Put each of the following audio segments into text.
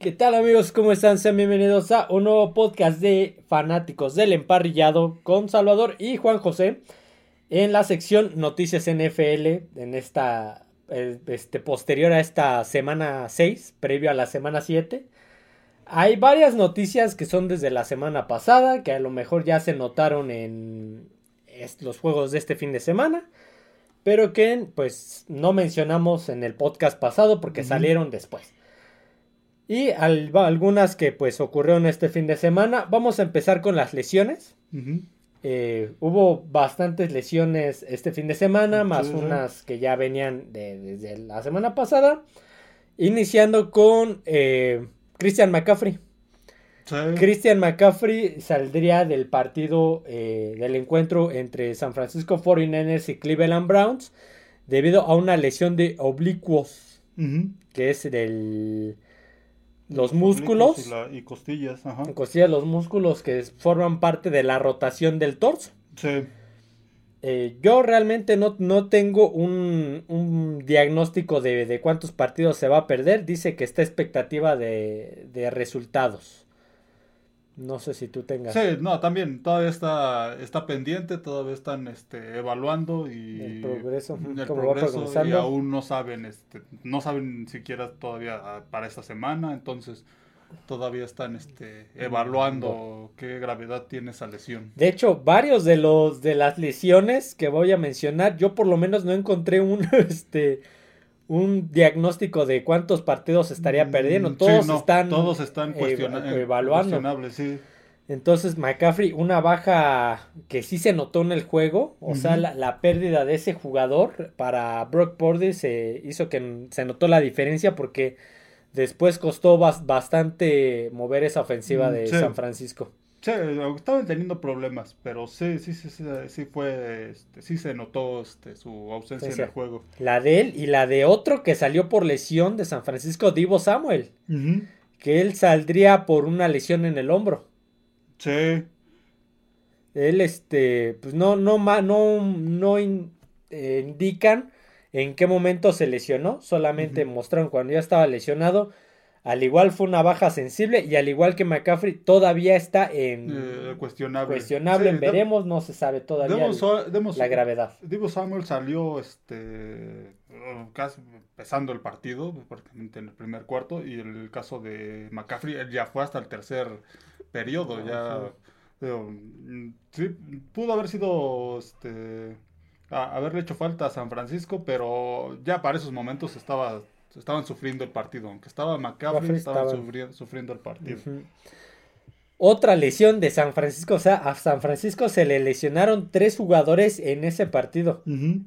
¿Qué tal amigos? ¿Cómo están? Sean bienvenidos a un nuevo podcast de fanáticos del emparrillado con Salvador y Juan José en la sección Noticias NFL en esta eh, este, posterior a esta semana 6, previo a la semana 7. Hay varias noticias que son desde la semana pasada, que a lo mejor ya se notaron en los juegos de este fin de semana, pero que pues no mencionamos en el podcast pasado porque salieron después. Y algunas que pues ocurrieron este fin de semana. Vamos a empezar con las lesiones. Eh, hubo bastantes lesiones este fin de semana, más unas que ya venían desde la semana pasada. Iniciando con eh, Christian McCaffrey. Christian McCaffrey saldría del partido del encuentro entre San Francisco 49ers y Cleveland Browns debido a una lesión de oblicuos, que es del los músculos y, costillas, ajá. Costillas, los músculos que forman parte de la rotación del torso. Sí. Eh, yo realmente no, no tengo un, un diagnóstico de, de, cuántos partidos se va a perder. Dice que está expectativa de, de resultados. No sé si tú tengas. Sí, no, también todavía está, está pendiente, todavía están este, evaluando y el progreso, el progreso y aún no saben, este, no saben siquiera todavía ah, para esta semana, entonces todavía están este, evaluando qué gravedad tiene esa lesión. De hecho, varios de los de las lesiones que voy a mencionar, yo por lo menos no encontré un este un diagnóstico de cuántos partidos estaría mm, perdiendo. Todos están, todos están evaluando. Entonces, McCaffrey, una baja que sí se notó en el juego, o sea, la, pérdida de ese jugador para Brock Purdy se hizo que se notó la diferencia porque después costó bastante mover esa ofensiva mm, de San Francisco. Sí, estaban teniendo problemas, pero sí, sí, sí, sí, sí fue, este, sí se notó este, su ausencia en el juego. La de él y la de otro que salió por lesión de San Francisco, Divo Samuel, que él saldría por una lesión en el hombro. Sí. Él, este, pues no, no, no, no eh, indican en qué momento se lesionó, solamente mostraron cuando ya estaba lesionado al igual fue una baja sensible y al igual que McCaffrey todavía está en eh, cuestionable. Cuestionable, veremos, no se sabe todavía la gravedad. Divo Samuel salió este casi empezando el partido, prácticamente en el primer cuarto, y el caso de McCaffrey, él ya fue hasta el tercer periodo, ya sí, pudo haber sido este haberle hecho falta a San Francisco, pero ya para esos momentos estaba estaban sufriendo el partido. Aunque estaba McCaffrey, estaban, Sufriendo, el partido. Otra lesión de San Francisco. O sea, a San Francisco se le lesionaron tres jugadores en ese partido.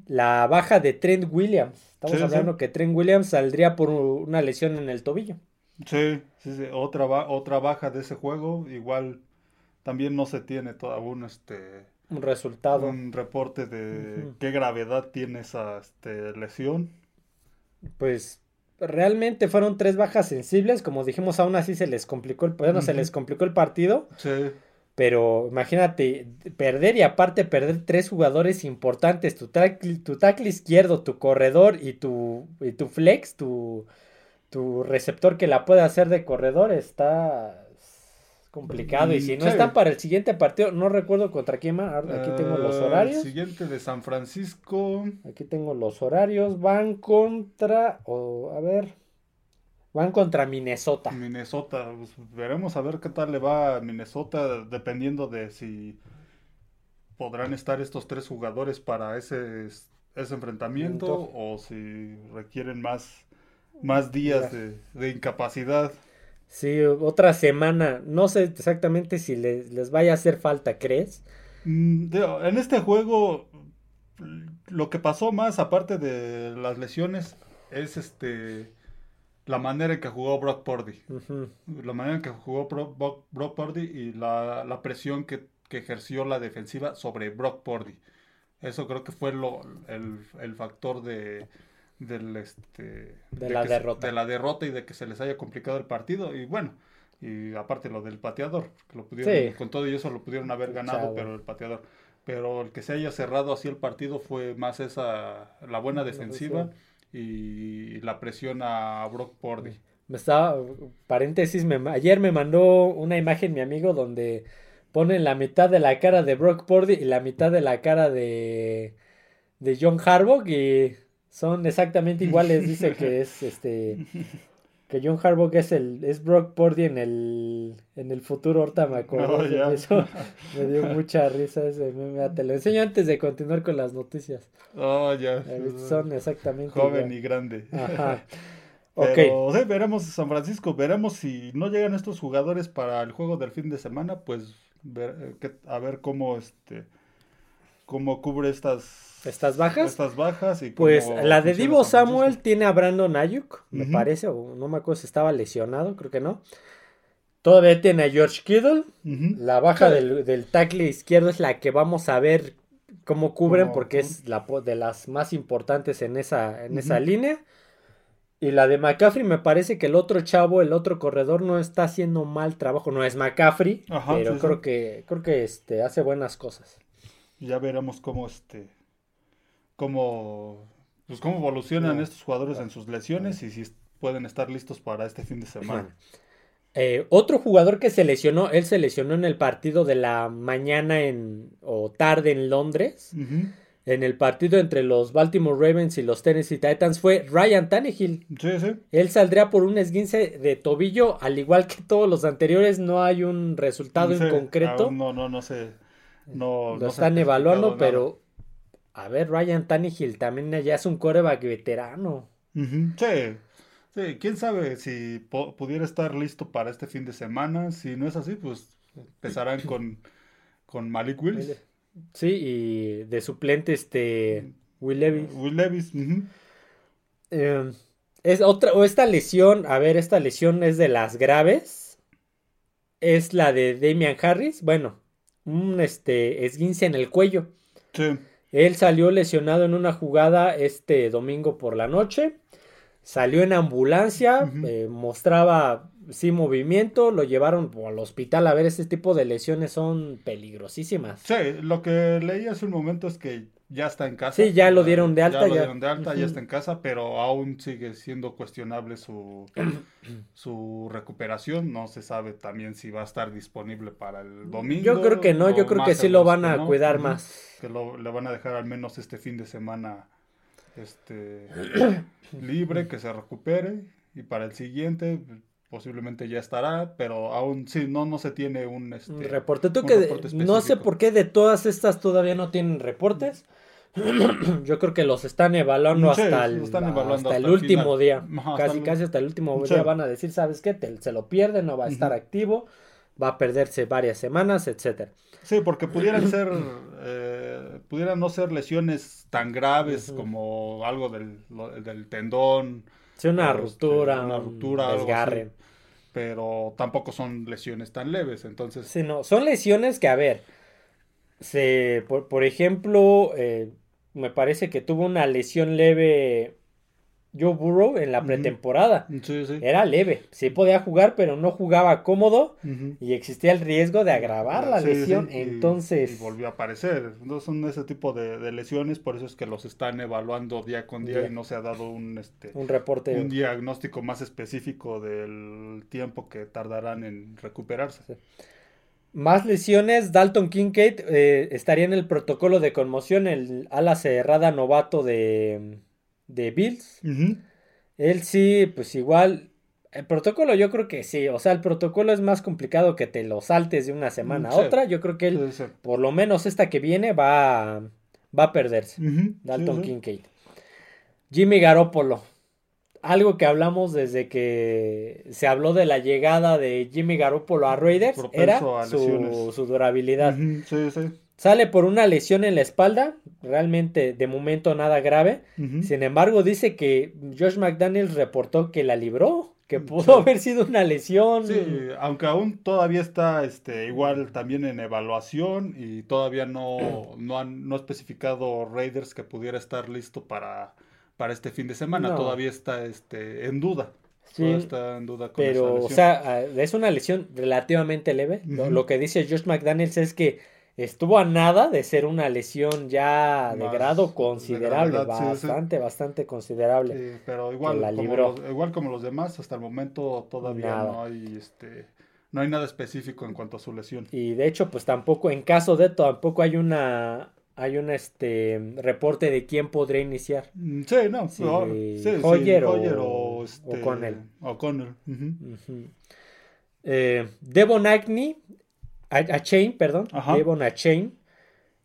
La baja de Trent Williams. Estamos hablando que Trent Williams saldría por una lesión en el tobillo. Sí, sí, sí. Otra, otra baja de ese juego. Igual también no se tiene todavía un, este, un resultado. Un reporte de qué gravedad tiene esa este, lesión. Pues realmente fueron tres bajas sensibles, como dijimos, aún así se les complicó el, bueno, se les complicó el partido. Sí. Pero imagínate, perder y aparte perder tres jugadores importantes, tu, tu tackle izquierdo, tu corredor y tu, y tu flex, tu, tu receptor que la puede hacer de corredor, está, complicado. Y si no están para el siguiente partido, no recuerdo contra quién más. Aquí tengo los ah, horarios. El siguiente de San Francisco. Aquí tengo los horarios. Van contra. O, a ver. Van contra Minnesota. Minnesota. Pues, veremos a ver qué tal le va a Minnesota. Dependiendo de si podrán estar estos tres jugadores para ese, ese enfrentamiento. O si requieren más, más días de, de incapacidad. Sí, otra semana. No sé exactamente si les, vaya a hacer falta, ¿crees? Mm, en este juego, lo que pasó más, aparte de las lesiones, es este la manera en que jugó Brock Purdy. La manera en que jugó Brock, Purdy y la, presión que, ejerció la defensiva sobre Brock Purdy. Eso creo que fue lo, el factor de, del este de, la derrota. de la derrota y de que se les haya complicado el partido. Y bueno y aparte lo del pateador que lo pudieron con todo y eso lo pudieron haber ganado pero el pateador. Pero el que se haya cerrado así el partido fue más esa la buena defensiva y la presión a Brock Purdy. Me estaba, paréntesis, me, ayer me mandó una imagen mi amigo donde ponen la mitad de la cara de Brock Purdy y la mitad de la cara de, de John Harbaugh y son exactamente iguales. Dice que es este que John Harbaugh es el es Brock Purdy en el en el futuro ahorita me acuerdo Oh, eso me dio mucha risa ese meme te lo enseño antes de continuar con las noticias Oh, ya. Eh, son exactamente Joven igual. y grande. Ajá. Pero veremos San Francisco, veremos si no llegan estos jugadores para el juego del fin de semana, pues ver, eh, a ver cómo este cómo cubre estas estas bajas estas bajas y Pues la de Divo Samuel tiene a Brandon Ayuk, me parece, o no me acuerdo si estaba lesionado, creo que no. Todavía tiene a George Kittle. La baja Sí. del, del tackle izquierdo es la que vamos a ver cómo cubren, Cómo- porque es la de las más importantes en esa, en esa línea. Y la de McCaffrey me parece que el otro chavo, el otro corredor, no está haciendo mal trabajo. No es McCaffrey, Ajá, pero sí, creo sí. que, creo que este, hace buenas cosas. Ya veremos cómo este cómo pues cómo evolucionan No. estos jugadores en sus lesiones y si pueden estar listos para este fin de semana. Eh, otro jugador que se lesionó, él se lesionó en el partido de la mañana en, o tarde en Londres. En el partido entre los Baltimore Ravens y los Tennessee Titans fue Ryan Tannehill. Sí, sí. Él saldría por un esguince de tobillo, al igual que todos los anteriores, no hay un resultado Sí, en concreto. aún no, no, no sé. No, Lo no están evaluando, pero a ver, Ryan Tannehill también ya es un coreback veterano. Sí, sí, quién sabe si pudiera estar listo para este fin de semana. Si no es así, pues empezarán con, con Malik Willis. Sí, y de suplente este Will Levis. Will Levis. Eh, es otra, o esta lesión, a ver, esta lesión es de las graves. Es la de Damian Harris. Bueno, un este esguince en el cuello. Sí. Él salió lesionado en una jugada este domingo por la noche. Salió en ambulancia, eh, mostraba sí movimiento, lo llevaron al hospital. A ver, este tipo de lesiones son peligrosísimas. Sí, lo que leí hace un momento es que ya está en casa. Sí, ya lo dieron de alta, Ya lo dieron de alta, ya está en casa, pero aún sigue siendo cuestionable su, su recuperación. No se sabe también si va a estar disponible para el domingo. Yo creo que no, yo creo que sí lo van a no. cuidar más. Que lo, le van a dejar al menos este fin de semana este, libre, que se recupere. Y para el siguiente posiblemente ya estará, pero aún sí, no, no se tiene un... Este, Un reporte. Tú un que reporte no sé por qué de todas estas todavía no tienen reportes. Yo creo que los están evaluando Sí, hasta el, están evaluando hasta el hasta el último final. día. Ajá, hasta casi, el- casi hasta el último Sí. día van a decir, ¿sabes qué? Te- se lo pierde, no va a estar activo, va a perderse varias semanas, etcétera. Sí, porque pudieran ser, eh, pudieran no ser lesiones tan graves como algo del, del tendón, Sí, una este, ruptura, una un ruptura, algo así. desgarre. pero tampoco son lesiones tan leves, entonces, Sí, no, son lesiones que, a ver, se, por, por ejemplo, eh, me parece que tuvo una lesión leve Joe Burrow en la pretemporada. sí, sí. Era leve, sí podía jugar, pero no jugaba cómodo y existía el riesgo de agravar la Sí, lesión. Entonces, y volvió a aparecer. Entonces son ese tipo de, de lesiones, por eso es que los están evaluando día con día y no se ha dado un este un reporte. un diagnóstico más específico del tiempo que tardarán en recuperarse. Más lesiones, Dalton Kincaid eh, estaría en el protocolo de conmoción, el ala cerrada novato de, de Bills. Él sí, pues igual, el protocolo yo creo que sí, o sea, el protocolo es más complicado que te lo saltes de una semana a otra, yo creo que él, Sí, sí. por lo menos esta que viene, va, a- va a perderse. Dalton. Kincaid. Jimmy Garoppolo. Algo que hablamos desde que se habló de la llegada de Jimmy Garoppolo a Raiders Propenso era a su, durabilidad. Sí, sí. Sale por una lesión en la espalda, realmente de momento nada grave. Sin embargo, dice que Josh McDaniels reportó que la libró, que Mm, pudo sí. haber sido una lesión. Sí, aunque aún todavía está este, igual también en evaluación y todavía no, no han no especificado Raiders que pudiera estar listo para, para este fin de semana. No. Todavía está este, en duda. Sí, está en duda con Pero, o sea, ah, es una lesión relativamente leve. Lo, lo que dice Josh McDaniels es que estuvo a nada de ser una lesión ya de Más grado de considerable, gravedad, sí, sí. bastante, bastante considerable. Sí, pero igual, la como los, igual como los demás, hasta el momento todavía Nada. no hay este no hay nada específico en cuanto a su lesión. Y de hecho, pues tampoco, en caso de tampoco hay una, hay un este reporte de quién podría iniciar. Mm, Sí, no, Sí, no, sí, sí, Hoyer o- Hoyer o, este. O'Connell, ujú. Ujú. Eh, Devon Agnew, a, a Chain, perdón, Ajá. Devon a Chain,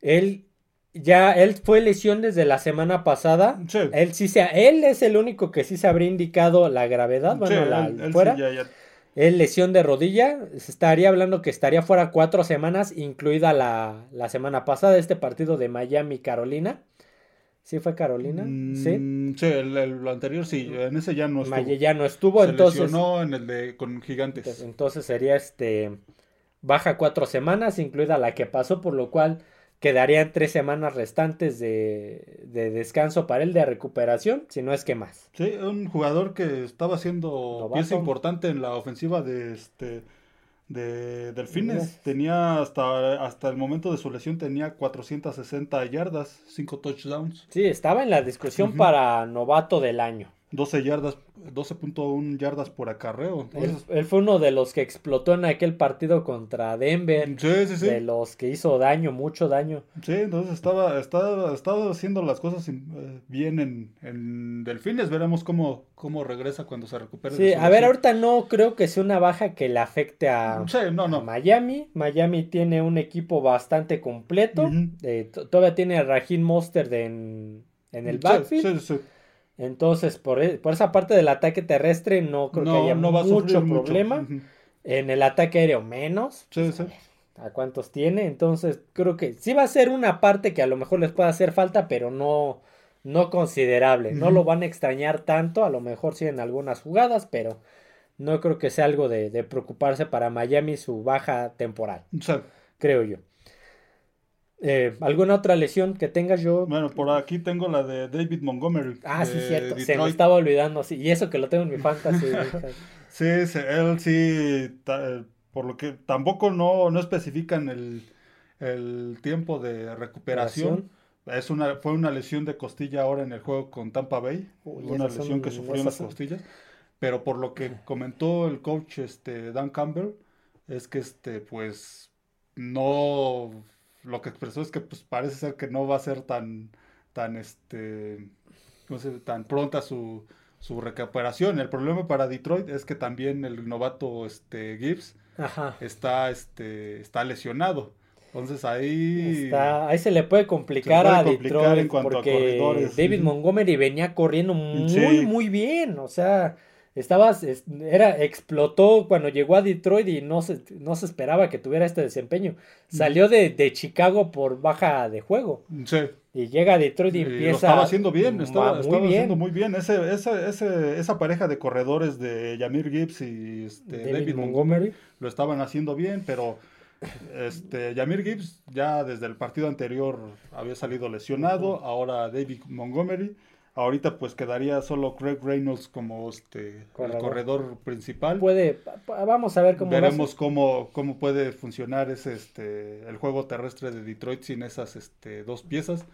él ya, él fue lesión desde la semana pasada. Sí. Él sí se, él es el único que sí se habría indicado la gravedad, Sí, bueno, la él- él sí fuera. ya- ya- Él lesión de rodilla, se estaría hablando que estaría fuera cuatro semanas, incluida la, la semana pasada, este partido de Miami-Carolina. ¿Sí fue Carolina? sí. Mm, sí, el, el anterior sí, en ese ya no estuvo. Miami ya no estuvo, Se entonces, lesionó en el de con Gigantes. entonces, entonces sería este baja cuatro semanas, incluida la que pasó, por lo cual quedarían tres semanas restantes de, de descanso para él de recuperación, si no es que más. Sí, un jugador que estaba siendo Novato. pieza importante en la ofensiva de este de Delfines. Tenía hasta, hasta el momento de su lesión tenía 460 yardas, 5 touchdowns, Sí, estaba en la discusión para novato del año. 12 yardas, 12.1 yardas por acarreo. Él, Entonces, él fue uno de los que explotó en aquel partido contra Denver, sí, sí, sí. de los que hizo daño, mucho daño. Sí, entonces estaba, estaba, estaba haciendo las cosas eh, bien en, en Delfines. Veremos cómo, cómo regresa cuando se recupere. Sí, a ver, ahorita no creo que sea una baja que le afecte a, Sí, no, a no. Miami. Miami tiene un equipo bastante completo. Eh, todavía tiene a Raheem Mostert en, en el Sí, backfield. sí, sí. Entonces, por, e- por esa parte del ataque terrestre no creo que haya mucho problema. En el ataque aéreo menos. Sí, sí. a cuántos tiene. Entonces, creo que sí va a ser una parte que a lo mejor les pueda hacer falta, pero no, no considerable. No lo van a extrañar tanto. A lo mejor sí en algunas jugadas, pero no creo que sea algo de, de preocuparse para Miami su baja temporal, Sí. creo yo. Eh, ¿Alguna otra lesión que tengas yo? Bueno, por aquí tengo la de David Montgomery. Ah, sí, cierto. Se me estaba olvidando. Sí. Y eso que lo tengo en mi fantasy. Sí, sí, él sí, ta- por lo que tampoco no, no especifican el, el tiempo de recuperación. Es una, fue una lesión de costilla ahora en el juego con Tampa Bay, Uy, una son- lesión que sufrió en las son- costillas. Pero por lo que comentó el coach este, Dan Campbell, es que este, pues, no, lo que expresó es que pues parece ser que no va a ser tan, tan, este, ¿cómo se dice? tan pronta su, su recuperación. El problema para Detroit es que también el novato este, Gibbs Ajá. está, este, está lesionado. Entonces ahí... Está- ahí se le puede complicar puede a complicar Detroit en cuanto a porque corredores, David. Montgomery venía corriendo muy Sí. muy bien, o sea, estaba es- era explotó cuando llegó a Detroit y no se no se esperaba que tuviera este desempeño. Salió de, de Chicago por baja de juego Sí. y llega a Detroit y Y lo empieza estaba haciendo bien, estaba, muy estaba bien. haciendo muy bien. Ese, ese, ese- esa pareja de corredores de Yamir Gibbs y este, David, David, Montgomery Montgomery. lo estaban haciendo bien, pero este, Yamir Gibbs ya desde el partido anterior había salido lesionado, ahora David Montgomery. Ahorita pues quedaría solo Craig Reynolds como este, Corredor. el corredor principal. Puede vamos a ver cómo. Veremos cómo, cómo puede funcionar ese, este, el juego terrestre de Detroit sin esas este, dos piezas.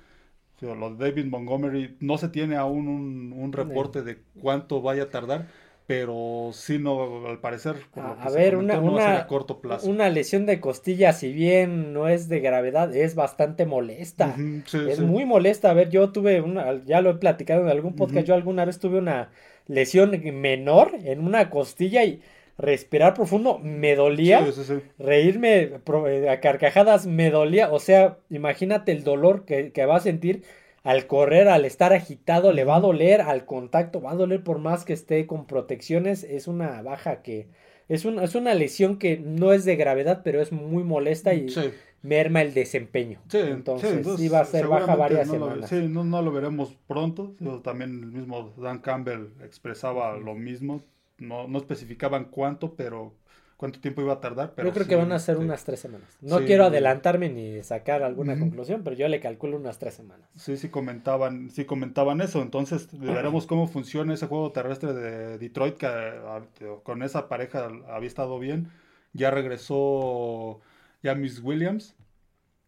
O sea, lo de David Montgomery no se tiene aún un, un reporte de cuánto vaya a tardar, pero sí no, al parecer, por A- lo que a se ver, comentó, una- no a ser una- a corto plazo. Una lesión de costilla, si bien no es de gravedad, es bastante molesta. Sí, Es sí. muy molesta. A ver, yo tuve una, ya lo he platicado en algún podcast, yo alguna vez tuve una lesión menor en una costilla y respirar profundo me dolía. Sí, sí, sí. Reírme eh, a carcajadas me dolía. O sea, imagínate el dolor que, que va a sentir al correr, al estar agitado, le va a doler, al contacto va a doler por más que esté con protecciones. Es una baja que... Es, un- es una lesión que no es de gravedad, pero es muy molesta y Sí, merma el desempeño. sí, entonces, sí, sí va a ser baja varias no lo- semanas. sí, no, no lo veremos pronto. Pero También el mismo Dan Campbell expresaba lo mismo. No, no especificaban cuánto, pero cuánto tiempo iba a tardar. Pero yo creo sí, que van a ser unas tres semanas. No sí. quiero adelantarme ni sacar alguna conclusión, pero yo le calculo unas tres semanas. Sí, sí comentaban, sí comentaban eso. Entonces veremos cómo funciona ese juego terrestre de Detroit que ah, con esa pareja había estado bien. Ya regresó Jamis Williams.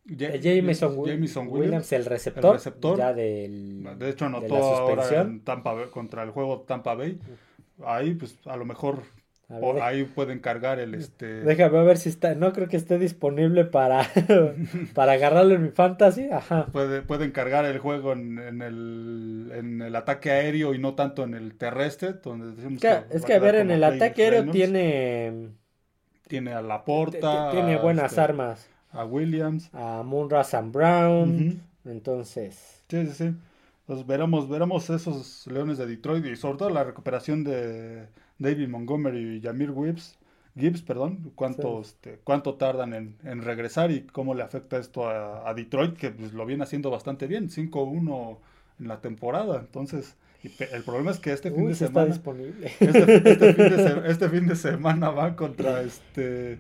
Jameson, Williams, el receptor, receptor, ya del, de hecho anotó ahora en Tampa contra el juego Tampa Bay. Ahí pues a lo mejor ahí pueden cargar el este. Déjame ver si está. No creo que esté disponible para, para agarrarlo en mi fantasy. Ajá. Puede, pueden cargar el juego en, el, en el ataque aéreo y no tanto en el terrestre. Donde decimos que, es que a ver, en el ataque aéreo tiene. Tiene a la porta. Tiene buenas este, armas. A Williams. A Moonra and Brown. Entonces. Sí, sí, sí. Entonces veremos, veremos esos Leones de Detroit y sobre todo la recuperación de David Montgomery y Jamir Gibbs, Gibbs perdón, cuánto, este, cuánto tardan en, regresar y cómo le afecta esto a, Detroit, que pues, lo viene haciendo bastante bien, 5-1 en la temporada. Entonces, el problema es que este fin de semana. Este, este, fin de este fin de semana va contra este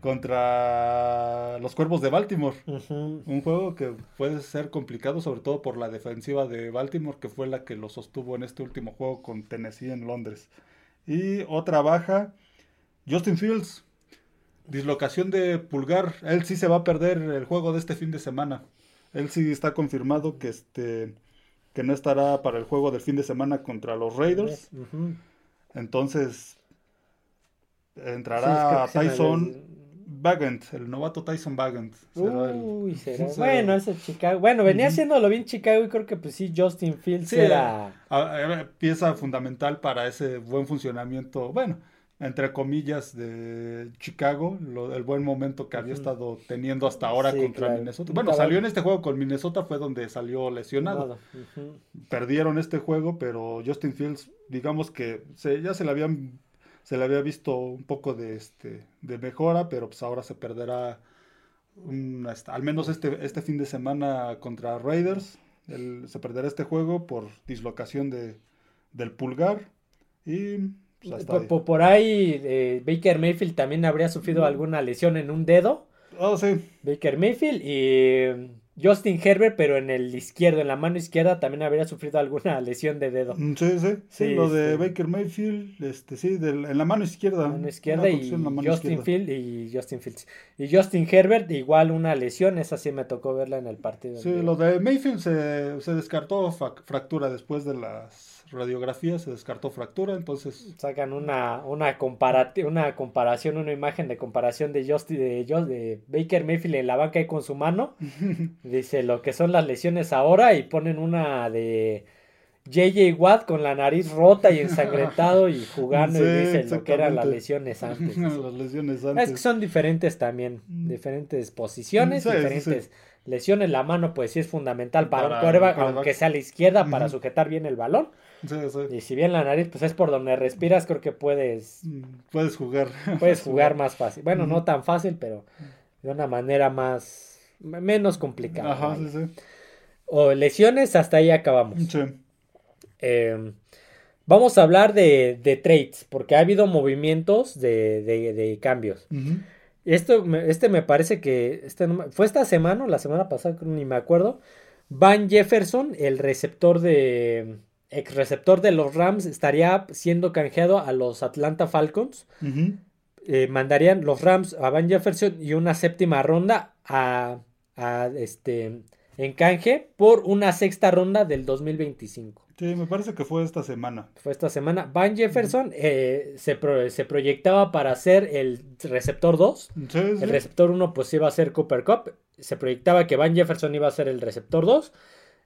contra los Cuervos de Baltimore. Un juego que puede ser complicado, sobre todo por la defensiva de Baltimore, que fue la que lo sostuvo en este último juego con Tennessee en Londres. Y otra baja, Justin Fields, dislocación de pulgar. Él sí se va a perder el juego de este fin de semana. Él sí está confirmado que este que no estará para el juego del fin de semana contra los Raiders. Entonces entrará Tyson Bagant, el novato Tyson Bagant. Uy, Bueno, ese Chicago. Bueno, venía haciéndolo bien Chicago y creo que pues sí, Justin Fields era... pieza fundamental para ese buen funcionamiento, bueno, entre comillas, de Chicago, el buen momento que había estado teniendo hasta ahora contra Minnesota. Bueno, salió en este juego con Minnesota, fue donde salió lesionado. Perdieron este juego, pero Justin Fields, digamos que se, ya se le habían se le había visto un poco de, este, de mejora, pero pues ahora se perderá al menos este, este fin de semana contra Raiders. se perderá este juego por dislocación de, del pulgar. Y pues, por, ahí eh, Baker Mayfield también habría sufrido alguna lesión en un dedo. Oh, sí. Baker Mayfield y Justin Herbert, pero en el izquierdo, en la mano izquierda, también habría sufrido alguna lesión de dedo. Mm, sí, sí, sí, lo de Baker Mayfield, este, sí, en la mano izquierda. Mano izquierda y Justin Field y Justin Fields. Y Justin Herbert, igual una lesión, esa sí me tocó verla en el partido. Sí, lo de Mayfield se, se descartó fractura después de las radiografía se descartó fractura, entonces... Sacan una, una, una comparación, una imagen de comparación de Justin, de, de Baker Mayfield en la banca y con su mano. Dice lo que son las lesiones ahora y ponen una de JJ Watt con la nariz rota y ensangrentado y jugando y dice lo que eran las lesiones antes. las lesiones antes. Es que son diferentes también, mm. diferentes posiciones, diferentes lesiones. La mano pues sí es fundamental para, un quarterback, aunque sea a la izquierda, para sujetar bien el balón. Y si bien la nariz, pues es por donde respiras, creo que puedes... Mm, puedes jugar. Puedes jugar más fácil. Bueno, no tan fácil, pero de una manera más... menos complicada. Ajá, sí, sí. O lesiones, hasta ahí acabamos. Em, vamos a hablar de, de, trades, porque ha habido movimientos de, de, cambios. Esto, este me parece que este fue esta semana o la semana pasada, ni me acuerdo. Van Jefferson, el receptor de, ex receptor de los Rams estaría siendo canjeado a los Atlanta Falcons. Eh, mandarían los Rams a Van Jefferson y una séptima ronda a, a, este en canje por una sexta ronda del 2025. Sí, me parece que fue esta semana. Fue esta semana. Van Jefferson eh, se, se, proyectaba para ser el receptor 2. El receptor 1 pues iba a ser Cooper Cup. Se proyectaba que Van Jefferson iba a ser el receptor 2.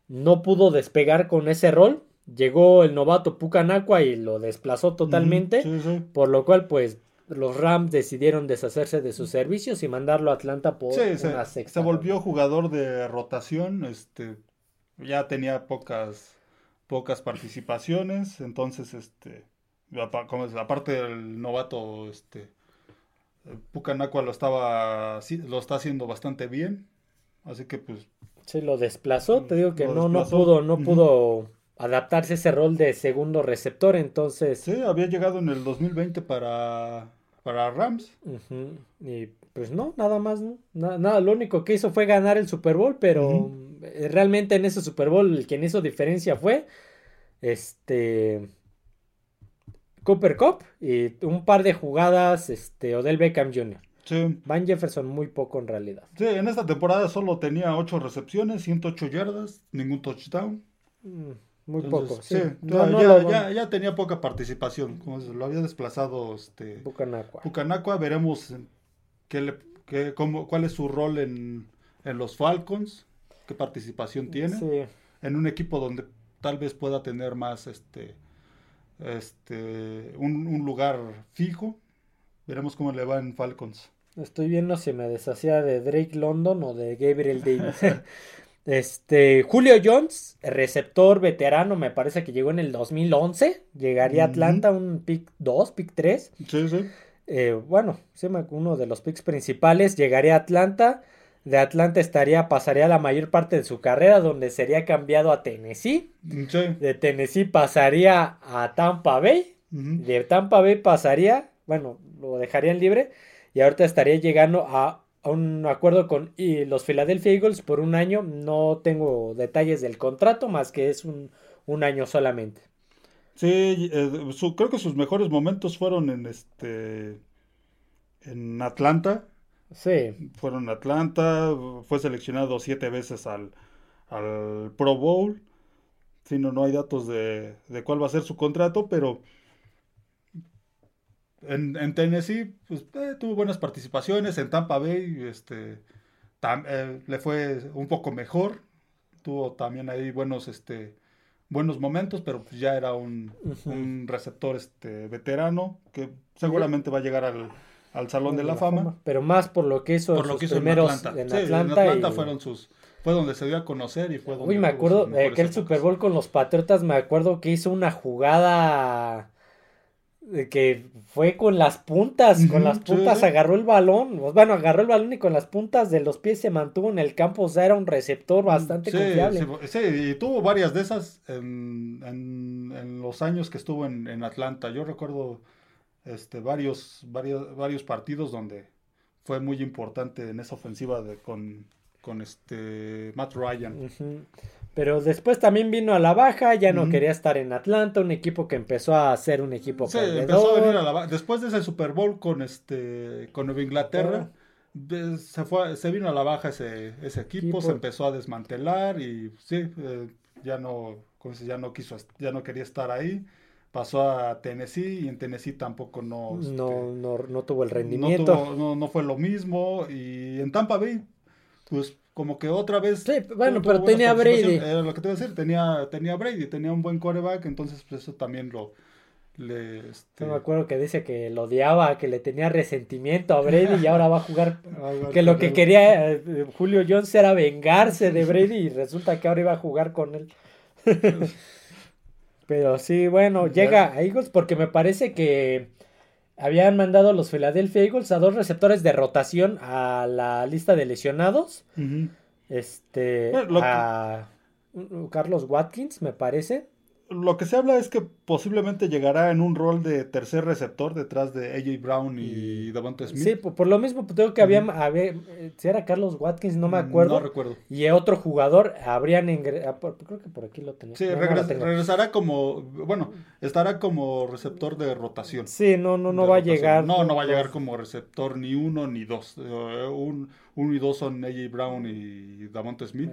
No pudo despegar con ese rol llegó el novato Pucanacua y lo desplazó totalmente, por lo cual pues los Rams decidieron deshacerse de sus servicios y mandarlo a Atlanta por una se, Se volvió jugador de rotación, este ya tenía pocas pocas participaciones, entonces este aparte del novato este Pucanacua lo estaba lo está haciendo bastante bien, así que pues sí lo desplazó, te digo que no no pudo no pudo adaptarse ese rol de segundo receptor, entonces... Sí, había llegado en el 2020 para, para Rams. Y pues no, nada más, ¿no? Nada, lo único que hizo fue ganar el Super Bowl, pero eh, realmente en ese Super Bowl el quien hizo diferencia fue este... Cooper Cup y un par de jugadas, este, Odell Beckham Jr. Sí. Van Jefferson muy poco en realidad. Sí, en esta temporada solo tenía 8 recepciones, 108 yardas, ningún touchdown. Mm, Muy Entonces, poco, sí. sí. ya, No, no ya, lo- ya- ya tenía poca participación. Como lo había desplazado este Bucanacua. Veremos qué le, qué- cómo, cuál es su rol en, en los Falcons, qué participación tiene. Sí. En un equipo donde tal vez pueda tener más este, este un, un lugar fijo. Veremos cómo le va en Falcons. Estoy viendo si me deshacía de Drake London o de Gabriel Davis. Este, Julio Jones, receptor veterano, me parece que llegó en el 2011. Llegaría a. Atlanta, un pick 2, pick 3. Sí, sí. Eh, bueno, uno de los picks principales. Llegaría a Atlanta. De Atlanta estaría, pasaría la mayor parte de su carrera, donde sería cambiado a Tennessee. Sí. De Tennessee pasaría a Tampa Bay. De Tampa Bay pasaría, bueno, lo dejarían libre y ahorita estaría llegando a, a un acuerdo con y los Philadelphia Eagles por un año. No tengo detalles del contrato, más que es un, un año solamente. Sí, eh, su- creo que sus mejores momentos fueron en este en Atlanta. Sí, Fueron en Atlanta, fue seleccionado siete veces al, al Pro Bowl. Sí, no, no hay datos de, de cuál va a ser su contrato, pero en, en Tennessee pues, eh, tuvo buenas participaciones. En Tampa Bay este, tam- eh, le fue un poco mejor. Tuvo también ahí buenos, este, buenos momentos, pero pues ya era un, receptor este, veterano que seguramente va a llegar al, al Salón de la Fama. Pero más por lo que hizo Por en lo sus que hizo en primeros Atlanta. en Sí, en Atlanta. Atlanta y- fueron sus, fue donde se dio a conocer y fue donde Uy, me acuerdo mejores aquel épocas. Super Bowl con los Patriotas, me acuerdo que hizo una jugada que fue con las puntas, con las puntas sí. agarró el balón, bueno, agarró el balón y con las puntas de los pies se mantuvo en el campo, o sea, era un receptor bastante Sí, confiable. sí, sí, y tuvo varias de esas en, en- en los años que estuvo en, en Atlanta. Yo recuerdo este, varios, varios, varios partidos donde fue muy importante en esa ofensiva de, con, con este Matt Ryan. Ujú. Pero después también vino a la baja, ya no quería estar en Atlanta, un equipo que empezó a ser un equipo Sí, perdedor. empezó a venir a la ba- Después de ese Super Bowl con este con Nueva Inglaterra, de- se fue, se vino a la baja ese, ese equipo, Equipo. se empezó a desmantelar y sí, eh, ya no, ya no quiso, ya no quería estar ahí. Pasó a Tennessee y en Tennessee tampoco no, este, No, no, no tuvo el no rendimiento. tuvo- no, no fue lo mismo. Y en Tampa Bay, pues como que otra vez. Sí, bueno, pero tenía. Brady. Era lo que te iba a decir, tenía, tenía Brady, tenía un buen quarterback, entonces pues, eso también lo. Le, este, Yo me acuerdo que dice que lo odiaba, que le tenía resentimiento a Brady y ahora va a jugar. Que lo que quería eh, Julio Jones era vengarse de Brady y resulta que ahora iba a jugar con él. Pero sí, bueno, llega a Eagles porque me parece que habían mandado los Philadelphia Eagles a dos receptores de rotación a la lista de lesionados. Este, Bueno, lo que- a Carlos Watkins, me parece. Lo que se habla es que posiblemente llegará en un rol de tercer receptor detrás de AJ Brown y Devonta Smith. Sí, por, por lo mismo, pues, tengo que había, había- eh, si era Carlos Watkins, no me acuerdo. No recuerdo. Y otro jugador habrían ingre- ah, creo que por aquí lo tenía. Sí, No, no lo regres- tengo. regresará como, bueno, estará como receptor de rotación. Sí, no, no, no va a llegar. No, no va a llegar como receptor ni uno ni dos. Eh, un, uno y dos son AJ Brown y Davonte Smith.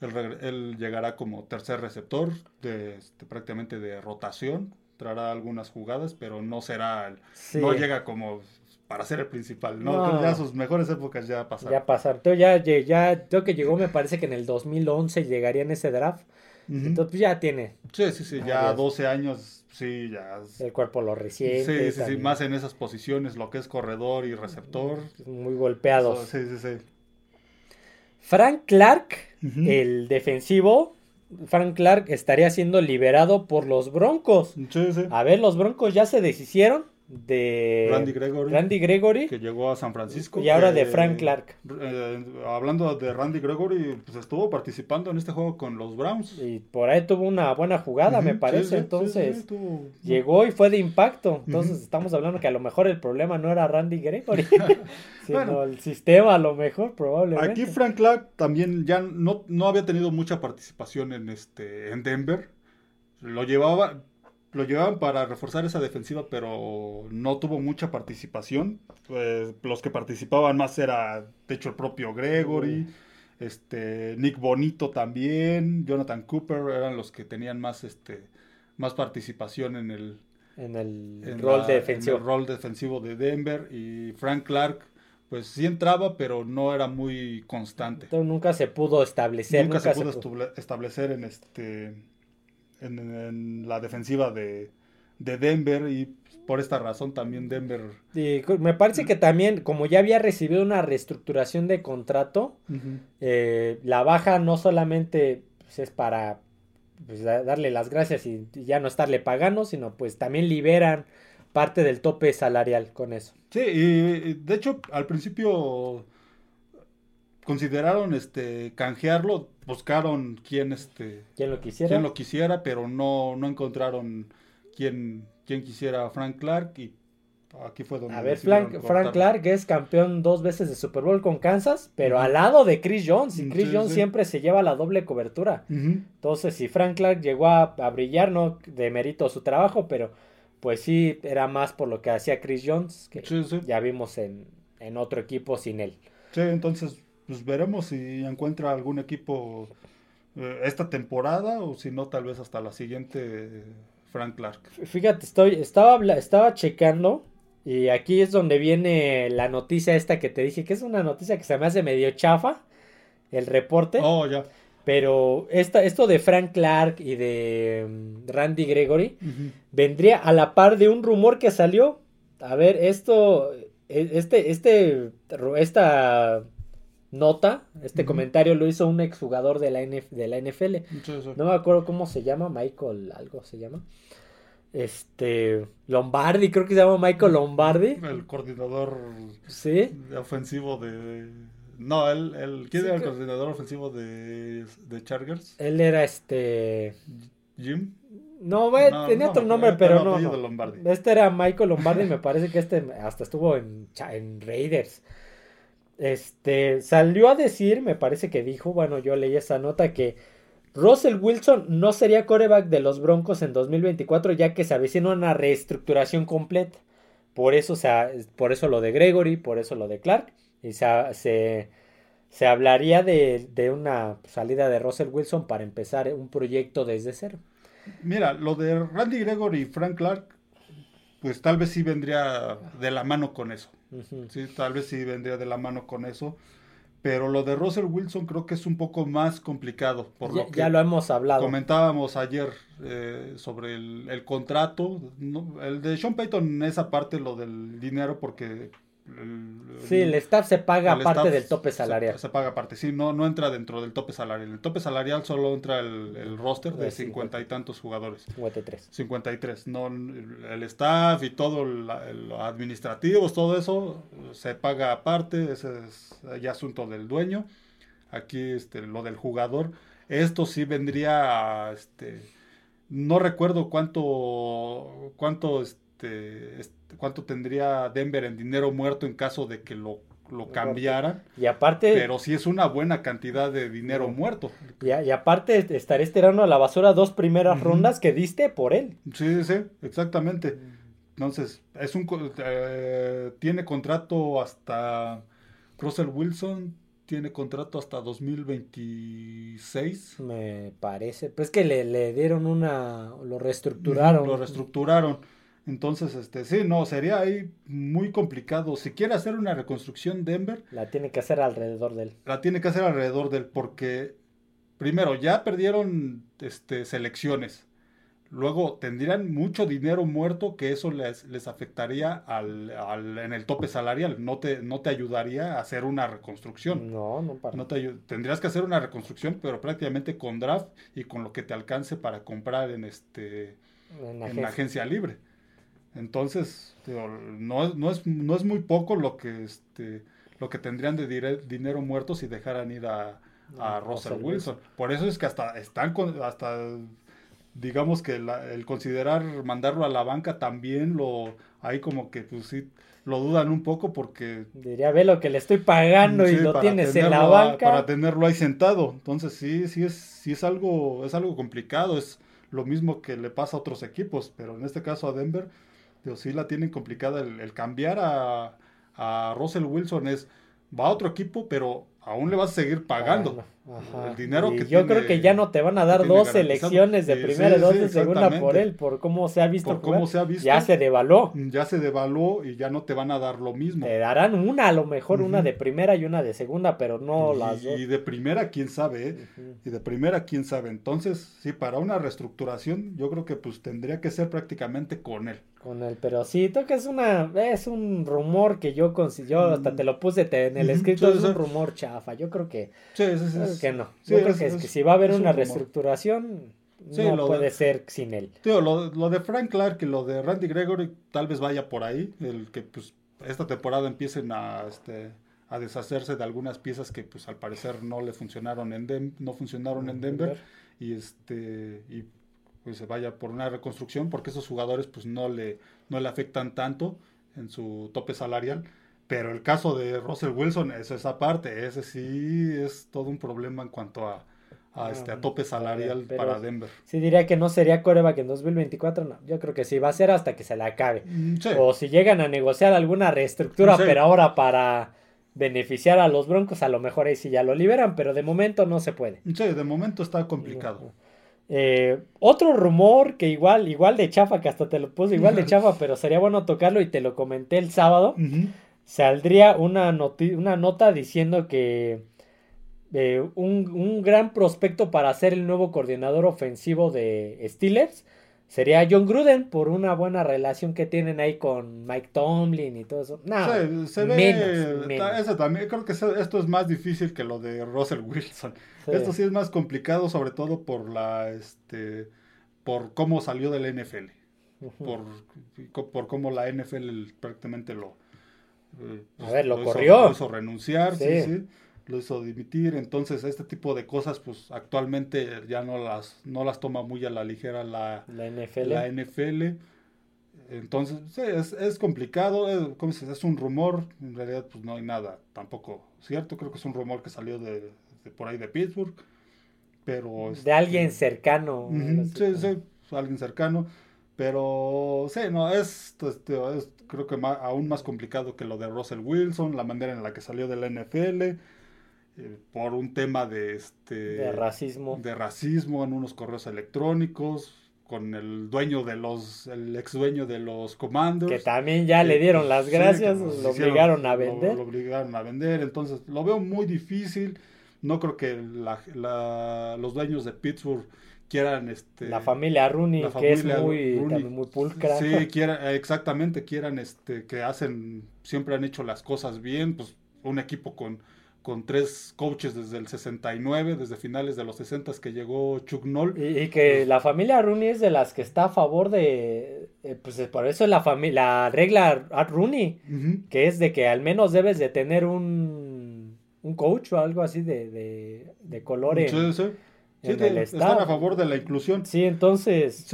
Él, llegará como tercer receptor, de, este, prácticamente de rotación. Traerá algunas jugadas, pero no será, el- Sí, no llega como para ser el principal. No, No. ya sus mejores épocas ya pasaron. ya pasaron. Ya, que llegó, me parece que en el 2011 llegaría en ese draft. Entonces pues, ya tiene sí, sí, sí, ya ya. 12 años, sí, ya. el cuerpo lo reciente. Sí, sí, sí, más en esas posiciones, lo que es corredor y receptor. Muy golpeados. Sí, sí, sí. Frank Clark, el defensivo, Frank Clark estaría siendo liberado por los Broncos. Sí, sí. A ver, los Broncos ya se deshicieron de Randy Gregory, Randy Gregory que llegó a San Francisco. y ahora de Frank Clark. eh, hablando de Randy Gregory, pues estuvo participando en este juego con los Browns. Y por ahí tuvo una buena jugada, me parece. sí, Entonces, sí, tuvo- llegó y fue de impacto. Entonces, estamos hablando que a lo mejor el problema no era Randy Gregory, sino Bueno. el sistema, a lo mejor, probablemente. Aquí Frank Clark también ya no, no había tenido mucha participación en este en Denver. Lo llevaba, lo llevaban para reforzar esa defensiva, pero no tuvo mucha participación. Pues, los que participaban más era, de hecho, el propio Gregory, este, Nick Bonito también, Jonathan Cooper, eran los que tenían más, este, más participación en el, en el rol defensivo. En el rol defensivo de Denver y Frank Clark pues sí entraba, pero no era muy constante. Entonces, nunca se pudo establecer. Nunca, se, pudo establecer en este en, la defensiva de, Denver y por esta razón también Denver. me parece que también, como ya había recibido una reestructuración de contrato, eh, la baja no solamente pues, es para pues, darle las gracias y ya no estarle pagando, sino pues también liberan parte del tope salarial con eso. Sí, y de hecho al principio consideraron este canjearlo, buscaron quién este quién lo quisiera, quién lo quisiera, pero no no encontraron quién quién quisiera a Frank Clark y aquí fue donde A ver, Frank, Frank, Clark es campeón dos veces de Super Bowl con Kansas, pero al lado de Chris Jones y Chris Jones siempre se lleva la doble cobertura. Entonces, si Frank Clark llegó a, a brillar no de mérito su trabajo, pero pues sí, era más por lo que hacía Chris Jones, que ya vimos en, otro equipo sin él. Sí, entonces, pues veremos si encuentra algún equipo eh, esta temporada o si no, tal vez hasta la siguiente Frank Clark. Fíjate, estoy, estaba, estaba checando y aquí es donde viene la noticia esta que te dije, que es una noticia que se me hace medio chafa, el reporte. Oh, ya. Pero esta, esto de Frank Clark y de mm, Randy Gregory vendría a la par de un rumor que salió. A ver, esto, e, este, este, esta nota, este comentario lo hizo un exjugador de la, de la NFL. No me acuerdo cómo se llama, Michael, algo se llama. Este, Lombardi, creo que se llama Michael Lombardi. El coordinador ¿Sí? ofensivo de no, él, él ¿quién era el coordinador ofensivo de, de, Chargers? Él era este... Jim. No, tenía otro nombre, pero no. Este era Michael Lombardi, me parece que este hasta estuvo en, en Raiders. Este, salió a decir, me parece que dijo, bueno, yo leí esa nota que Russell Wilson no sería coreback de los Broncos en 2024 ya que se avecina una reestructuración completa. Por eso, o sea, por eso lo de Gregory, por eso lo de Clark. Y se, se, hablaría de, de, una salida de Russell Wilson para empezar un proyecto desde cero. Mira, lo de Randy Gregory y Frank Clark, pues tal vez sí vendría de la mano con eso. Sí, tal vez sí vendría de la mano con eso. Pero lo de Russell Wilson creo que es un poco más complicado. Por ya, lo que ya lo hemos hablado. Comentábamos ayer eh, sobre el, el contrato. el de Sean Payton, esa parte, lo del dinero, porque sí, el staff se paga aparte del tope salarial. Se, paga aparte, sí, no, no entra dentro del tope salarial. El tope salarial solo entra el, roster de cincuenta y tantos jugadores. 53. 53. No, el staff y todo lo administrativo, todo eso se paga aparte, ese es ya asunto del dueño. Aquí este, lo del jugador. Esto sí vendría a, este, no recuerdo cuánto, cuánto, este, este cuánto tendría Denver en dinero muerto en caso de que lo, lo cambiara. Y aparte. Pero sí es una buena cantidad de dinero muerto. Y, y, aparte estaré estirando a la basura dos primeras rondas que diste por él. Sí, sí, exactamente. Entonces, es un eh, tiene contrato hasta Russell Wilson tiene contrato hasta 2026. Me parece. Pues que le, le dieron una. Lo reestructuraron. Lo reestructuraron. Entonces, este, sí, no, sería ahí muy complicado. Si quiere hacer una reconstrucción Denver. La tiene que hacer alrededor de él. La tiene que hacer alrededor de él porque, primero, ya perdieron este, selecciones. Luego tendrían mucho dinero muerto que eso les, les afectaría al, al, en el tope salarial. No te, no te ayudaría a hacer una reconstrucción. No, no para. No te, tendrías que hacer una reconstrucción, pero prácticamente con draft y con lo que te alcance para comprar en, este, en la agencia libre. Entonces, no, no, es, no es muy poco lo que, este, lo que tendrían de dinero muerto si dejaran ir a, a Russell Wilson. Por eso es que hasta están con, hasta digamos que el considerar mandarlo a la banca también lo hay como que pues sí lo dudan un poco porque diría ve lo que le estoy pagando y lo tienes en la banca para tenerlo ahí sentado. Entonces sí sí es sí es algo es algo complicado. Es lo mismo que le pasa a otros equipos, pero en este caso a Denver, sí la tienen complicada el, cambiar a, a Russell Wilson es va a otro equipo, pero aún le vas a seguir pagando. El dinero que Yo creo que ya no te van a dar dos selecciones de primera y dos de segunda por él, por cómo se ha visto. Por cómo se ha visto. Ya se devaluó. Ya se devaluó y ya no te van a dar lo mismo. Te darán una, a lo mejor una de primera y una de segunda, pero no las dos. Y de primera, quién sabe, ¿eh? Y de primera, quién sabe. Entonces, sí, para una reestructuración, yo creo que pues tendría que ser prácticamente con él con él, pero sí, creo que es una, es un rumor que yo consiguió, hasta te lo puse en el escrito, es un rumor chafa, yo creo que, sí, que no, yo creo que, es, que si va a haber una reestructuración, no puede ser sin él. Tío, lo, lo, de Frank Clark y lo de Randy Gregory tal vez vaya por ahí, el que pues esta temporada empiecen a, este, a deshacerse de algunas piezas que pues al parecer no le funcionaron en no funcionaron en Denver, y este y pues se vaya por una reconstrucción, porque esos jugadores pues no le, no le afectan tanto en su tope salarial. Pero el caso de Russell Wilson es esa parte, ese sí es todo un problema en cuanto a, a este, a tope salarial para Denver. Sí, diría que no sería coreback en 2024, no. Yo creo que sí, va a ser hasta que se le acabe. Mm, o si llegan a negociar alguna reestructura, pero ahora para beneficiar a los Broncos, a lo mejor ahí sí ya lo liberan, pero de momento no se puede. Sí, de momento está complicado. Eh, otro rumor que igual, igual de chafa, que hasta te lo puse igual de chafa, pero sería bueno tocarlo y te lo comenté el sábado. Saldría una, una nota diciendo que eh, un, gran prospecto para ser el nuevo coordinador ofensivo de Steelers sería John Gruden por una buena relación que tienen ahí con Mike Tomlin y todo eso. No, se, ve, Eso también, creo que esto es más difícil que lo de Russell Wilson. Esto sí es más complicado, sobre todo por la, este, por cómo salió del NFL, por, por cómo la NFL prácticamente lo, eh, a ver, lo, corrió, lo hizo renunciar, sí, sí. lo hizo dimitir, entonces este tipo de cosas pues actualmente ya no las no las toma muy a la ligera la, la NFL. La NFL. Entonces, sí, es, es complicado, es, es un rumor, en realidad pues no hay nada tampoco cierto, creo que es un rumor que salió de, por ahí de Pittsburgh, pero... de este, alguien cercano. sí, sí, alguien cercano, pero sí, no, es, este, es creo que aún más complicado que lo de Russell Wilson, la manera en la que salió de la NFL, eh, por un tema de este de racismo. de racismo en unos correos electrónicos con el dueño de los el ex dueño de los comandos que también ya le dieron las gracias lo obligaron a vender. lo, obligaron a vender. Entonces lo veo muy difícil. No creo que los dueños de Pittsburgh quieran este la familia Rooney que es muy muy pulcra. Sí quieran exactamente quieran este que hacen siempre han hecho las cosas bien pues un equipo con con tres coaches desde el 69, desde finales de los 60 que llegó Chuck Noll. Y, que la familia Rooney es de las que está a favor de, eh, pues por eso es la, la regla Rooney, que es de que al menos debes de tener un, un coach o algo así de, de, de color en, Sí, están a favor de la inclusión. Sí, entonces,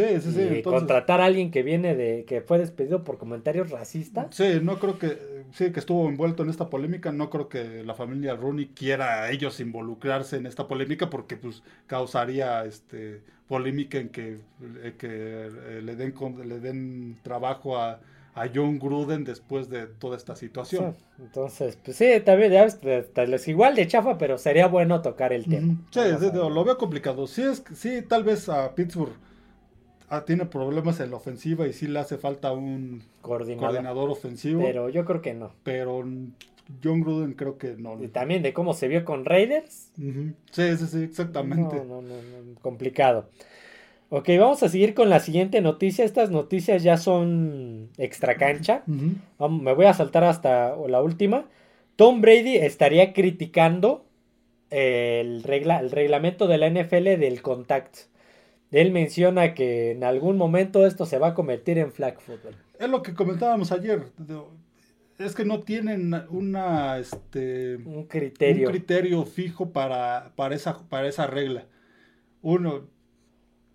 contratar a alguien que viene de que fue despedido por comentarios racistas. Sí, no creo que sí que estuvo envuelto en esta polémica, no creo que la familia Rooney quiera a ellos involucrarse en esta polémica porque pues causaría este polémica en que, eh, que eh, le den le den trabajo a a John Gruden después de toda esta situación. entonces, pues sí, también es igual de chafa, pero sería bueno tocar el tema. Sí, lo veo complicado. Sí, es, sí, tal vez a Pittsburgh ah, tiene problemas en la ofensiva y sí le hace falta un coordinador, ofensivo. Pero yo creo que no. Pero John Gruden creo que no. Y también de cómo se vio con Raiders. Sí, sí, sí, exactamente. no, no, no, complicado. Ok, vamos a seguir con la siguiente noticia. Estas noticias ya son extra cancha. Me voy a saltar hasta la última. Tom Brady estaría criticando el, regla, el reglamento de la NFL del contact. Él menciona que en algún momento esto se va a convertir en flag football. Es lo que comentábamos ayer. Es que no tienen una, este, un, criterio. un criterio fijo para, para, esa, para esa regla. Uno,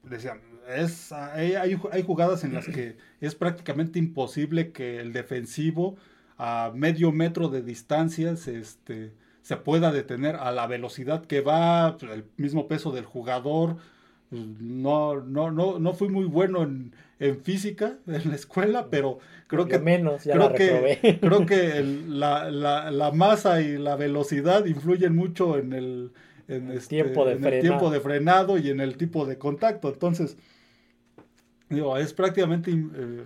decían, es, hay, hay, jugadas en las que es prácticamente imposible que el defensivo a medio metro de distancia se, este, se pueda detener a la velocidad que va, el mismo peso del jugador, no, no, no, no fui muy bueno en, física en la escuela, pero creo que menos, ya creo que creo que la, la, la, masa y la velocidad influyen mucho en el, en este, tiempo, de en el tiempo de frenado y en el tipo de contacto. Entonces, digo, es prácticamente eh,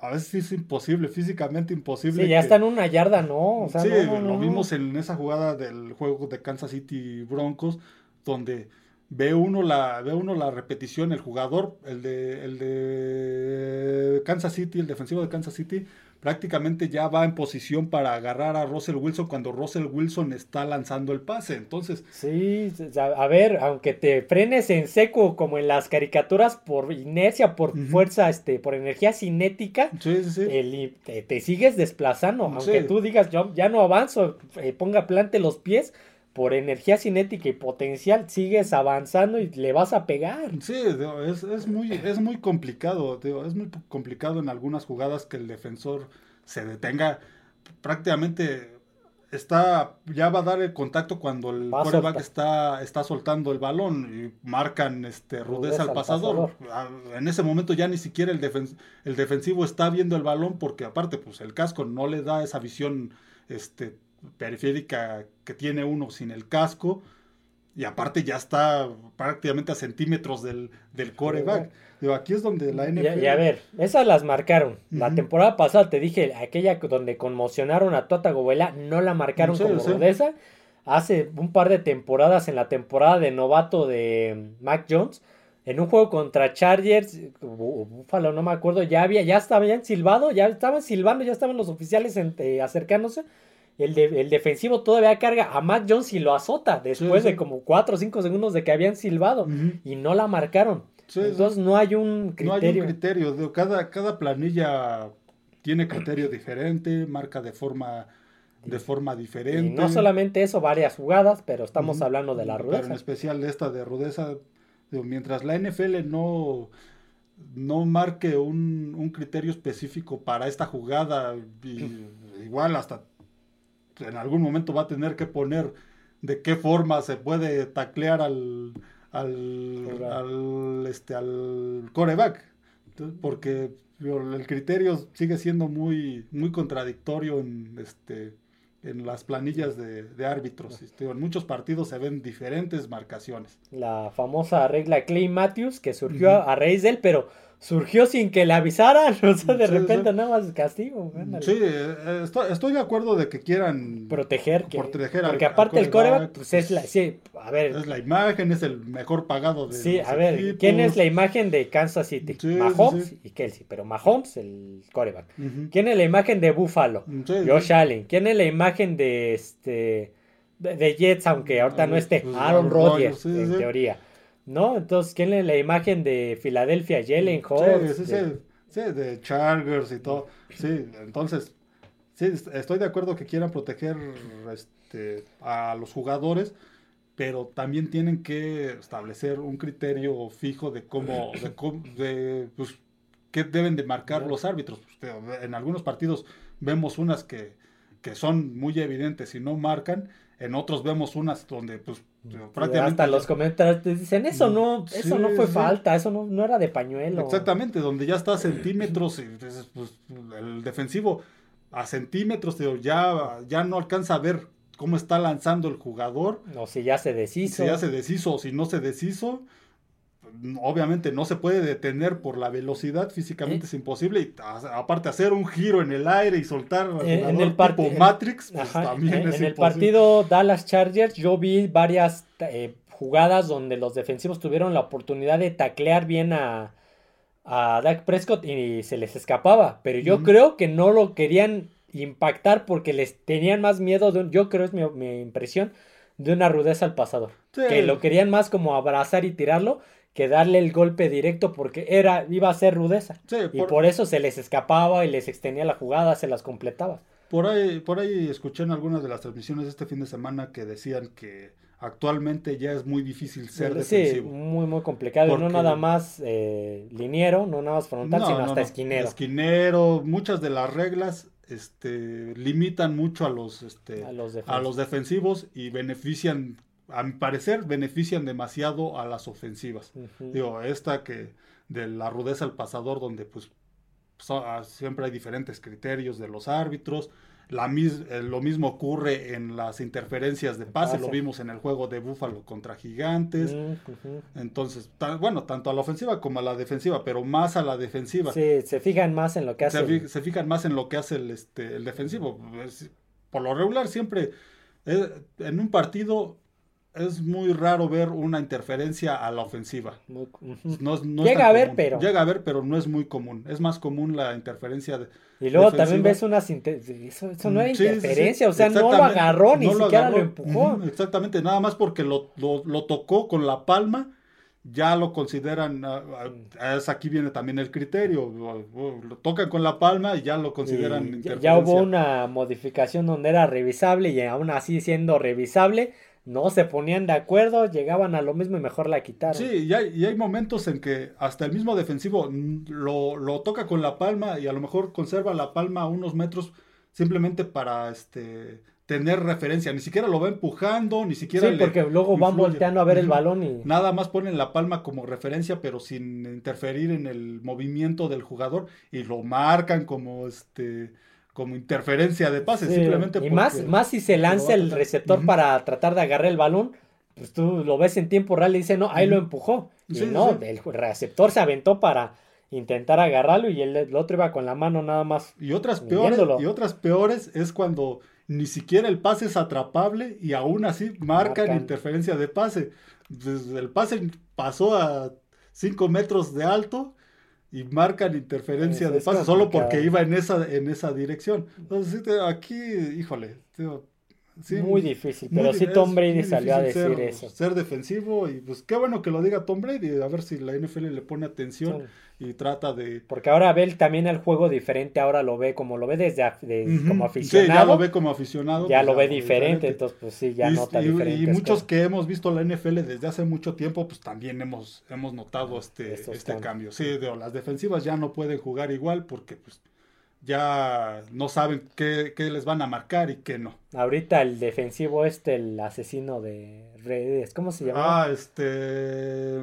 a veces es imposible, físicamente imposible. Sí, ya está en una yarda, ¿no? sí, lo vimos en esa jugada del juego de Kansas City Broncos, donde ve uno la, ve uno la repetición, el jugador, el de, el de Kansas City, el defensivo de Kansas City, prácticamente ya va en posición para agarrar a Russell Wilson cuando Russell Wilson está lanzando el pase. Entonces. Sí, a ver, aunque te frenes en seco como en las caricaturas por inercia, por fuerza, este, por energía cinética, te, sigues desplazando. Aunque tú digas, yo ya no avanzo, eh, ponga plante los pies, por energía cinética y potencial sigues avanzando y le vas a pegar. Sí, es, muy, es muy complicado, es muy complicado en algunas jugadas que el defensor se detenga. Prácticamente está, ya va a dar el contacto cuando el quarterback está, está soltando el balón y marcan este, rudeza, al pasador. Ah, en ese momento ya ni siquiera el, el defensivo está viendo el balón porque aparte pues el casco no le da esa visión este, periférica que tiene uno sin el casco. Y aparte ya está prácticamente a centímetros del, del coreback. aquí es donde la NFL... Y, a ver, esas las marcaron. La temporada pasada te dije, aquella donde conmocionaron a Tota Gobela, no la marcaron como rudeza. Hace un par de temporadas, en la temporada de novato de Mac Jones, en un juego contra Chargers, Búfalo, no me acuerdo, ya había, ya estaban silbado, ya estaban silbando, ya estaban los oficiales eh, acercándose el, el, defensivo todavía carga a Mac Jones y lo azota después de como 4 o 5 segundos de que habían silbado y no la marcaron. Entonces no hay un criterio. No hay un criterio. Cada, cada planilla tiene criterio diferente, marca de forma de forma diferente. Y no solamente eso, varias jugadas, pero estamos hablando de la rudeza. Pero en especial de esta de rudeza, mientras la NFL no, no marque un, un criterio específico para esta jugada, igual hasta en algún momento va a tener que poner de qué forma se puede taclear al, al, este, al coreback. Porque el criterio sigue siendo muy, muy contradictorio en, este, en las planillas de, árbitros. Este, en muchos partidos se ven diferentes marcaciones. La famosa regla Clay Matthews que surgió a raíz de él, pero surgió sin que le avisaran, o sea, de repente nada más castigo. Sí, eh, estoy, de acuerdo de que quieran proteger, proteger porque aparte el coreback, pues es la, sí, a ver, es la imagen, es el mejor pagado de Sí, a ver, ¿quién es la imagen de Kansas City? Mahomes y Kelsey, pero Mahomes el coreback. ¿Quién es la imagen de Buffalo? Josh Allen. ¿Quién es la imagen de este de, Jets, aunque ahorita no esté? Pues, Aaron Rodgers, en teoría. ¿No? Entonces, ¿quién es la imagen de Filadelfia? Jalen Hurts. Sí, sí, sí, de Chargers y todo. Sí, entonces, sí, estoy de acuerdo que quieran proteger este, a los jugadores, pero también tienen que establecer un criterio fijo de cómo, de, de pues, qué deben de marcar los árbitros. En algunos partidos vemos unas que, que son muy evidentes y no marcan, en otros vemos unas donde pues prácticamente hasta los comentarios te dicen eso no eso no fue falta eso no, no, era de pañuelo exactamente donde ya está a centímetros y pues, el defensivo a centímetros ya ya no alcanza a ver cómo está lanzando el jugador. O si ya se deshizo. Si ya se deshizo o si no se deshizo obviamente no se puede detener por la velocidad, físicamente es imposible. Y aparte hacer un giro en el aire y soltar en el tipo Matrix, pues, también en, el partido Dallas Chargers yo vi varias eh, jugadas donde los defensivos tuvieron la oportunidad de taclear bien a, a Dak Prescott y se les escapaba. Pero yo creo que no lo querían impactar porque les tenían más miedo, de yo creo es mi, impresión, de una rudeza al pasador. Que lo querían más como abrazar y tirarlo que darle el golpe directo porque era iba a ser rudeza. Y por eso se les escapaba y les extendía la jugada, se las completaba. Por ahí, por ahí escuché en algunas de las transmisiones este fin de semana que decían que actualmente ya es muy difícil ser defensivo. Sí, muy, muy complicado. No nada más eh, liniero, no nada más frontal, sino hasta esquinero. Esquinero, muchas de las reglas este, limitan mucho a los, este, a los, defensivos y benefician a mi parecer, benefician demasiado a las ofensivas. Digo, esta que de la rudeza al pasador, donde pues so- ah, siempre hay diferentes criterios de los árbitros. La mis- eh, lo mismo ocurre en las interferencias de pase, lo vimos en el juego de Búfalo contra Gigantes. Entonces, bueno, tanto a la ofensiva como a la defensiva, pero más a la defensiva. Sí, se fijan más en lo que se, hace. fi- se fijan más en lo que hace el, este, el defensivo. Por lo regular, siempre eh, en un partido es muy raro ver una interferencia a la ofensiva. Muy-. No no Llega a ver, común. pero- Llega a ver, pero no es muy común. Es más común la interferencia de... Y luego también defensiva. es unas Eso, eso no era Sí, sí, sí, interferencia, o sea, no lo agarró, ni No siquiera lo empujó. Exactamente, nada más porque lo, lo- lo tocó con la palma, ya lo consideran, ah, ah, es aquí viene también el criterio, lo, tocan con la palma y ya lo consideran interferencia. ya hubo una modificación donde era revisable y aún así siendo revisable, no se ponían de acuerdo, llegaban a lo mismo y mejor la quitaron. Sí, y hay, y hay momentos en que hasta el mismo defensivo lo, lo toca con la palma y a lo mejor conserva la palma a unos metros simplemente para este tener referencia. Ni siquiera lo va empujando, ni siquiera Sí, porque luego van volteando a ver el balón y... Nada más ponen la palma como referencia, pero sin interferir en el movimiento del jugador y lo marcan como este como interferencia de pase, Sí, simplemente y más, más si se lanza el receptor para tratar de agarrar el balón, pues tú lo ves en tiempo real y dice, no, ahí lo empujó. Y no, sí. el receptor se aventó para intentar agarrarlo y el, el otro iba con la mano nada más. Y otras peores, y otras peores es cuando ni siquiera el pase es atrapable y aún así marcan, Marcan. interferencia de pase. Desde el pase pasó a 5 metros de alto y marcan interferencia Es- de es pase solo porque iba en esa, en esa dirección. Entonces, aquí, híjole, tío, sí, muy difícil, muy pero sí Tom Brady salió a decir ser, eso. Ser defensivo y pues qué bueno que lo diga Tom Brady, a ver si la NFL le pone atención y trata de... Porque ahora ve también el juego diferente, ahora lo ve como lo ve desde de- como Sí, aficionado. ya lo ve como aficionado. ya pues lo ve diferente, entonces pues sí, ya y, nota y- diferente. y muchos que hemos visto la NFL desde hace mucho tiempo, pues también hemos, hemos notado este, Estos este cambios. cambio. Sí, digo, las defensivas ya no pueden jugar igual porque pues ya no saben qué, qué les van a marcar y qué no. Ahorita el defensivo este, el asesino de redes, ¿cómo se llama? Ah, este...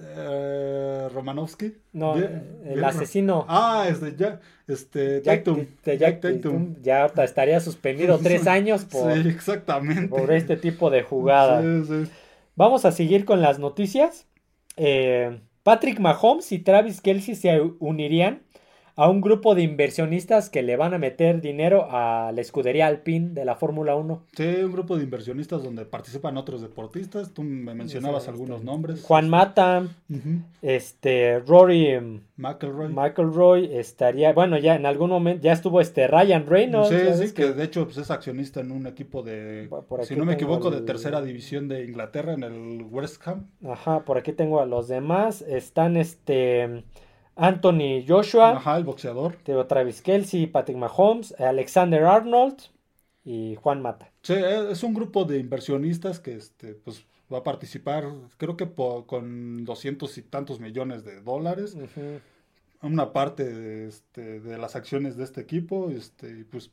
eh, Romanowski. no, el asesino. Ah, este, ya, este, Jack, Tatum. Jack Jack Tatum. Ya estaría suspendido tres años por, Sí, exactamente. por este tipo de jugada. Sí, sí. Vamos a seguir con las noticias. Eh, Patrick Mahomes y Travis Kelsey se unirían a un grupo de inversionistas que le van a meter dinero a la escudería Alpine de la Fórmula 1. Sí, un grupo de inversionistas donde participan otros deportistas. Tú me mencionabas Este, algunos nombres. Juan Mata, este, Rory mm, McElroy. McElroy estaría, bueno, ya en algún momento ya estuvo este Ryan Reynolds. Sí, sí, ves que de hecho pues, es accionista en un equipo de, si no me equivoco, de tercera división de Inglaterra en el West Ham. Ajá, por aquí tengo a los demás. Están este Anthony Joshua. Ajá, el boxeador. Travis Kelsey, Patrick Mahomes, Alexander Arnold y Juan Mata. Sí, e- es un grupo de inversionistas que este, pues, va a participar, creo que con doscientos y tantos millones de dólares. Una parte de, este, de las acciones de este equipo, este, y pues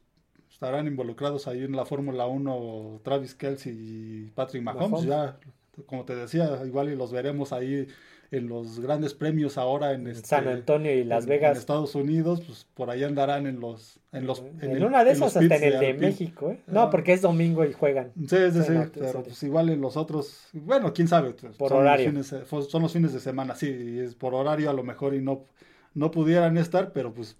estarán involucrados ahí en la Fórmula 1 Travis Kelsey y Patrick Mahomes. Mahomes. Ya, como te decía, igual y los veremos ahí en los grandes premios ahora en, este, San Antonio y Las en- Vegas. En Estados Unidos, pues por ahí andarán en los... En, los, En, el- una de esas hasta en el de. México, ¿eh? No, Ah. porque es domingo y juegan. Sí, sí, Sí, no, pero pues igual en los otros, bueno, quién sabe, pues, Por son horario. Los fines, de- son los fines de semana, sí, y es por horario a lo mejor y no, no pudieran estar, pero pues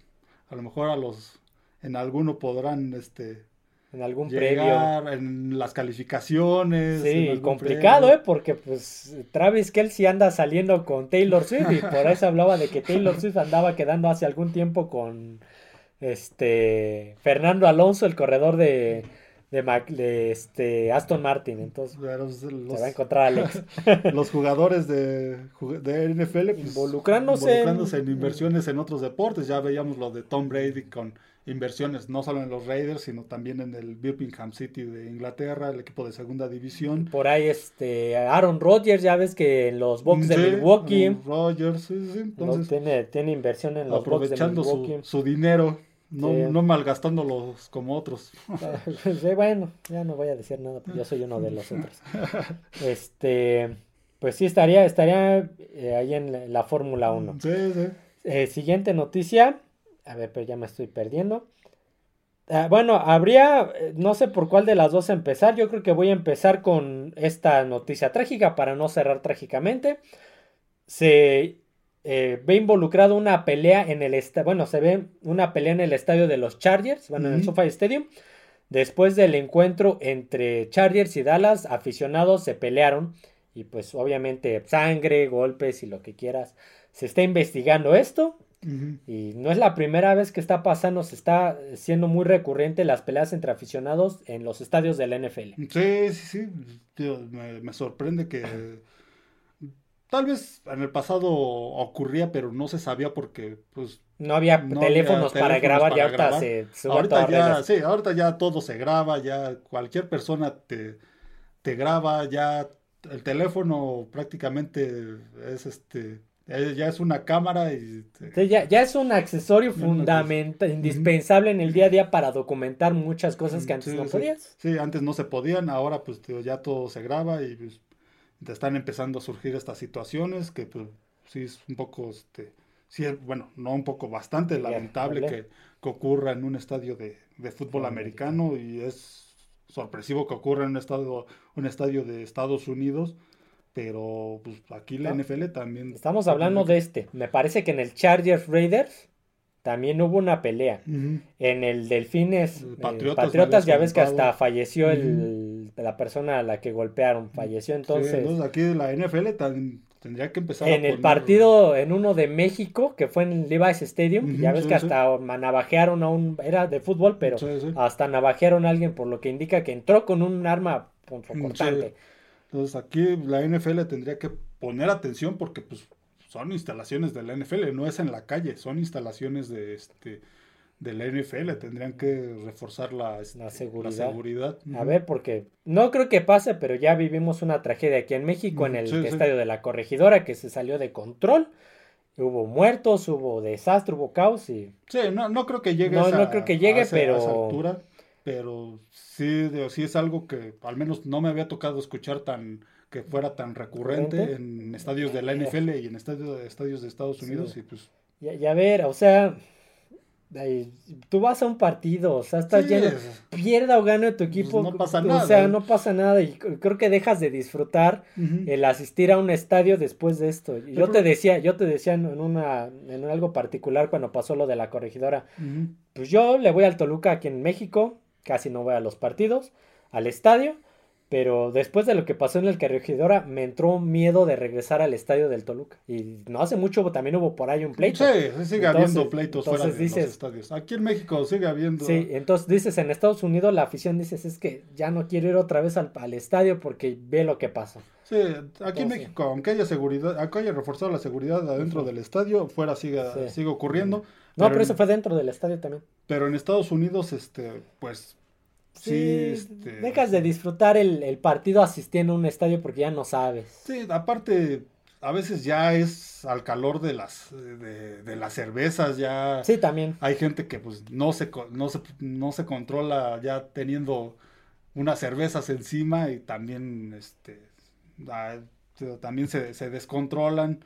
a lo mejor a los, en alguno podrán, este, En algún previo. llegar en las calificaciones. Sí, complicado, premio. ¿eh? Porque pues Travis Kelsey anda saliendo con Taylor Swift y por eso hablaba de que Taylor Swift andaba quedando hace algún tiempo con este Fernando Alonso, el corredor de, de, Mac- de, este Aston Martin. Entonces pues, se los, va a encontrar Alex. los jugadores de, de NFL pues, Involucrándose en- involucrándose en inversiones en otros deportes. Ya veíamos lo de Tom Brady con inversiones no solo en los Raiders, sino también en el Birmingham City de Inglaterra, el equipo de segunda división. Por ahí este Aaron Rodgers, ya ves que en los Bucks de Milwaukee Aaron Rodgers, sí, sí, no, Entonces, tiene, tiene inversión en los Bucks de aprovechando su, Milwaukee. su dinero No, Sí. no malgastándolos como otros. Sí, bueno, ya no voy a decir nada, pues yo soy uno de los otros. Este, pues sí, estaría, estaría eh, ahí en la, la Fórmula 1. Sí, sí. Eh, siguiente noticia. A ver, pero ya me estoy perdiendo. Ah, bueno, habría, eh, no sé por cuál de las dos empezar. Yo creo que voy a empezar con esta noticia trágica para no cerrar trágicamente. Se eh, ve involucrado una pelea en el estadio. Bueno, se ve una pelea en el estadio de los Chargers, bueno, en el. SoFi Stadium. Después del encuentro entre Chargers y Dallas, aficionados se pelearon. Y pues obviamente sangre, golpes y lo que quieras. Se está investigando esto. Y no es la primera vez que está pasando, se está siendo muy recurrente las peleas entre aficionados en los estadios de la NFL. Sí, sí, sí. Tío, me, me sorprende que tal vez en el pasado ocurría, pero no se sabía porque, pues, No había No había teléfonos para teléfonos grabar y para ahorita grabar. se sube ahorita ya, sí, ahorita ya todo se graba, ya cualquier persona te, te graba, ya el teléfono prácticamente es este, ya es una cámara y te- Sí, ya, ya es un accesorio fundamental, indispensable en el día a día para documentar muchas cosas que antes Sí, no podías. Sí, antes no se podían, ahora pues tío, ya todo se graba y pues, te están empezando a surgir estas situaciones que pues sí es un poco, este, sí, es- bueno, no un poco, bastante lamentable que, que ocurra en un estadio de, de fútbol Fútbol americano y es sorpresivo que ocurra en un estadio, un estadio de Estados Unidos, pero pues aquí la No. NFL también... Estamos hablando de este. Me parece que en el Chargers Raiders también hubo una pelea. En el Delfines El eh, Patriotas, ya ves que hasta falleció el, la persona a la que golpearon. Falleció Sí, entonces. entonces aquí la NFL tan- tendría que empezar a En el poner- partido, en uno de México, que fue en el Levi's Stadium, ya ves sí, que sí. hasta navajearon a un, era de fútbol, pero hasta navajearon a alguien, por lo que indica que entró con un arma punzocortante. Entonces aquí la NFL tendría que poner atención porque pues son instalaciones de la NFL, no es en la calle, son instalaciones de este de la NFL, tendrían que reforzar la, este, La seguridad. seguridad. A ver, porque no creo que pase, pero ya vivimos una tragedia aquí en México, en el sí, sí. estadio de la corregidora, que se salió de control. Hubo muertos, hubo desastre, hubo caos y Sí, no, no creo que llegue No, a esa, no creo que llegue, a esa- a pero- esa altura, pero sí, de- sí es algo que al menos no me había tocado escuchar tan que fuera tan recurrente en estadios de la NFL y en estadios, estadios de Estados Sí. Unidos y pues ya, ya ver, o sea, ay, tú vas a un partido, o sea, estás sí, lleno, pierda o gane tu equipo, no pasa o nada. sea, no pasa nada y creo que dejas de disfrutar el asistir a un estadio después de esto. Y Yo te decía, yo te decía en una, en algo particular cuando pasó lo de la corregidora, pues yo le voy al Toluca aquí en México, casi no voy a los partidos, al estadio, pero después de lo que pasó en el Corregidora me entró miedo de regresar al estadio del Toluca. Y no hace mucho también hubo por ahí un pleito. Sí, sí, sigue Entonces- habiendo pleitos fuera de dices- los estadios. Aquí en México sigue habiendo. Sí, entonces dices, en Estados Unidos la afición dices, es que ya no quiero ir otra vez al, al estadio porque ve lo que pasa. Sí, aquí en México, aunque haya seguridad, aunque haya reforzado la seguridad adentro del estadio, fuera sigue, Sí. sigue ocurriendo. No, pero, eso fue dentro del estadio también. pero en Estados Unidos, este, pues, sí, Sí, este, dejas de disfrutar el, el partido asistiendo a un estadio porque ya no sabes. Sí, aparte, a veces ya es al calor de las, de, de las cervezas, ya Sí, también. hay gente que pues no se, no se, no se controla ya teniendo unas cervezas encima y también, este, ah, también se, se descontrolan.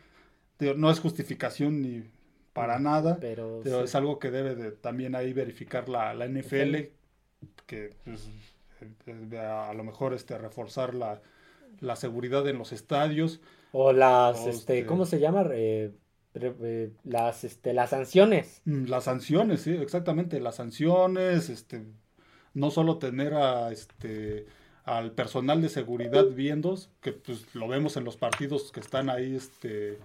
No es justificación ni para nada, Pero pero sí. es algo que debe de también ahí verificar la, la NFL, que pues, eh, a, a lo mejor este, reforzar la, la seguridad en los estadios. O las, O este, este- ¿cómo se llama? Eh, eh, las, este, las sanciones. Mm, Las sanciones, sí, exactamente, las sanciones, este, no solo tener a, este, al personal de seguridad viendo, que pues lo vemos en los partidos que están ahí, este,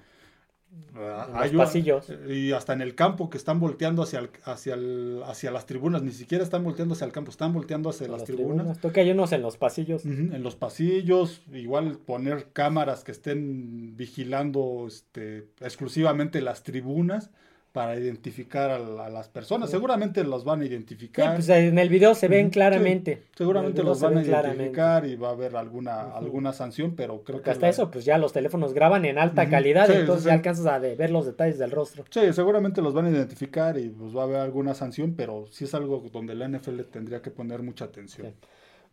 ah, los hay pasillos. y hasta en el campo que están volteando hacia, el- hacia, el- hacia las tribunas, ni siquiera están volteando hacia el campo, están volteando hacia las las tribunas. que hay unos en los pasillos. En los pasillos, igual poner cámaras que estén vigilando este, exclusivamente las tribunas para identificar a, las personas. Seguramente los van a identificar. pues en el video se ven claramente. seguramente los van a identificar y va a haber alguna, alguna sanción, pero creo que... hasta eso, pues ya los teléfonos graban en alta calidad, entonces ya alcanzas a ver los detalles del rostro. Sí, seguramente los van a identificar y pues va a haber alguna sanción, pero sí es algo donde la NFL tendría que poner mucha atención.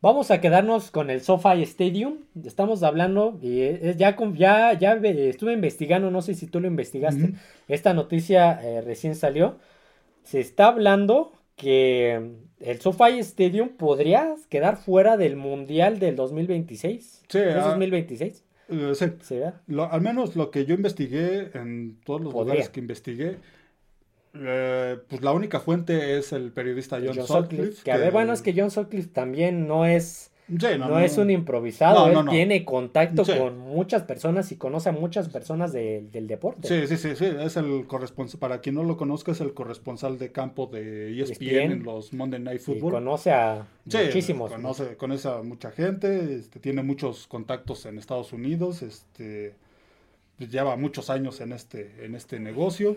Vamos a quedarnos con el SoFi Stadium. Estamos hablando y ya, ya, ya estuve investigando, no sé si tú lo investigaste. Esta noticia eh, recién salió. Se está hablando que el SoFi Stadium podría quedar fuera del Mundial del 2026. Sí, ¿Es 2026? Ah, eh, sí. al menos lo que yo investigué en todos los lugares que investigué eh, pues la única fuente es el periodista John, Sutcliffe. Que, a ver, bueno, es que John Sutcliffe también no es. no, es un improvisado, él tiene contacto con muchas personas y conoce a muchas personas del deporte. Sí, sí, sí, sí, es el corresponsal, para quien no lo conozca, es el corresponsal de campo de ESPN, e en los Monday Night Football. Y conoce a muchísimos. Conoce, conoce a mucha gente, este, tiene muchos contactos en Estados Unidos, este, pues, lleva muchos años en este, en este negocio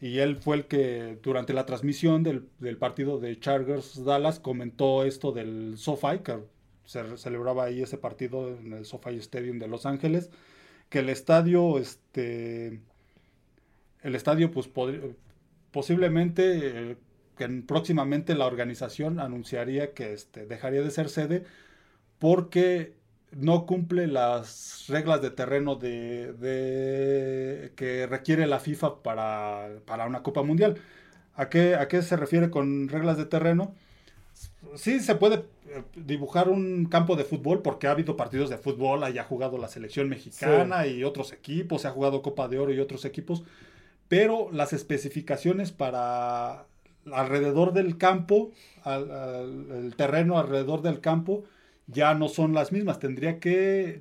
y él fue el que durante la transmisión del, partido de Chargers Dallas comentó esto del SoFi, que se celebraba ahí ese partido en el SoFi Stadium de Los Ángeles, que el estadio, este, el estadio, pues posiblemente, eh, que próximamente la organización anunciaría que este, dejaría de ser sede porque no cumple las reglas de terreno de, que requiere la FIFA para, una Copa Mundial. ¿A qué, ¿A qué se refiere con reglas de terreno? Sí, se puede eh, dibujar un campo de fútbol porque ha habido partidos de fútbol, haya jugado la selección mexicana y otros equipos, se ha jugado Copa de Oro y otros equipos, pero las especificaciones para alrededor del campo, el terreno alrededor del campo, ya no son las mismas. Tendría que.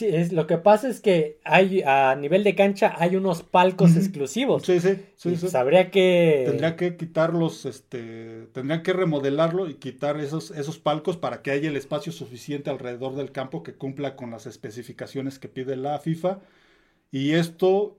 es, lo que pasa es que hay a nivel de cancha hay unos palcos exclusivos. Sí, sí, sí, sí. Habría que. Tendría que quitarlos, este. Tendrían que remodelarlo y quitar esos, esos palcos para que haya el espacio suficiente alrededor del campo que cumpla con las especificaciones que pide la FIFA. Y esto.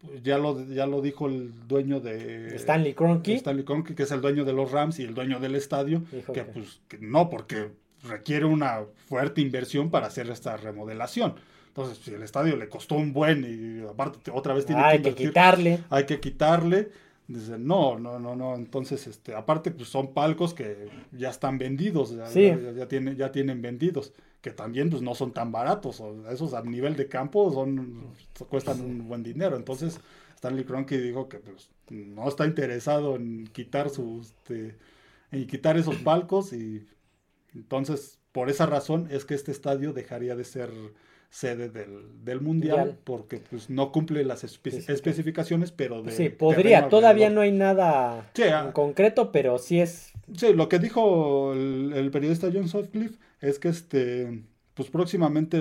Pues, ya lo, ya lo dijo el dueño de Stanley Kroenke. Stanley Kroenke, que es el dueño de los Rams y el dueño del estadio. que, pues que no, porque requiere una fuerte inversión para hacer esta remodelación. Entonces, si el estadio le costó un buen y aparte otra vez tiene que, hay que quitarle. Hay que quitarle. Dice, no, no, no, no. Entonces, este, aparte, pues son palcos que ya están vendidos, ya, ya, tienen, ya tienen vendidos, que también pues no son tan baratos. esos a nivel de campo son, cuestan un buen dinero. Entonces, Stanley Kroenke dijo que pues, no está interesado en quitar sus, este, en quitar esos palcos y entonces, por esa razón es que este estadio dejaría de ser sede del, mundial, porque pues no cumple las especificaciones, pero de Sí, podría, todavía no hay nada en concreto, pero sí es Sí, lo que dijo el, periodista John Sutcliffe es que este pues próximamente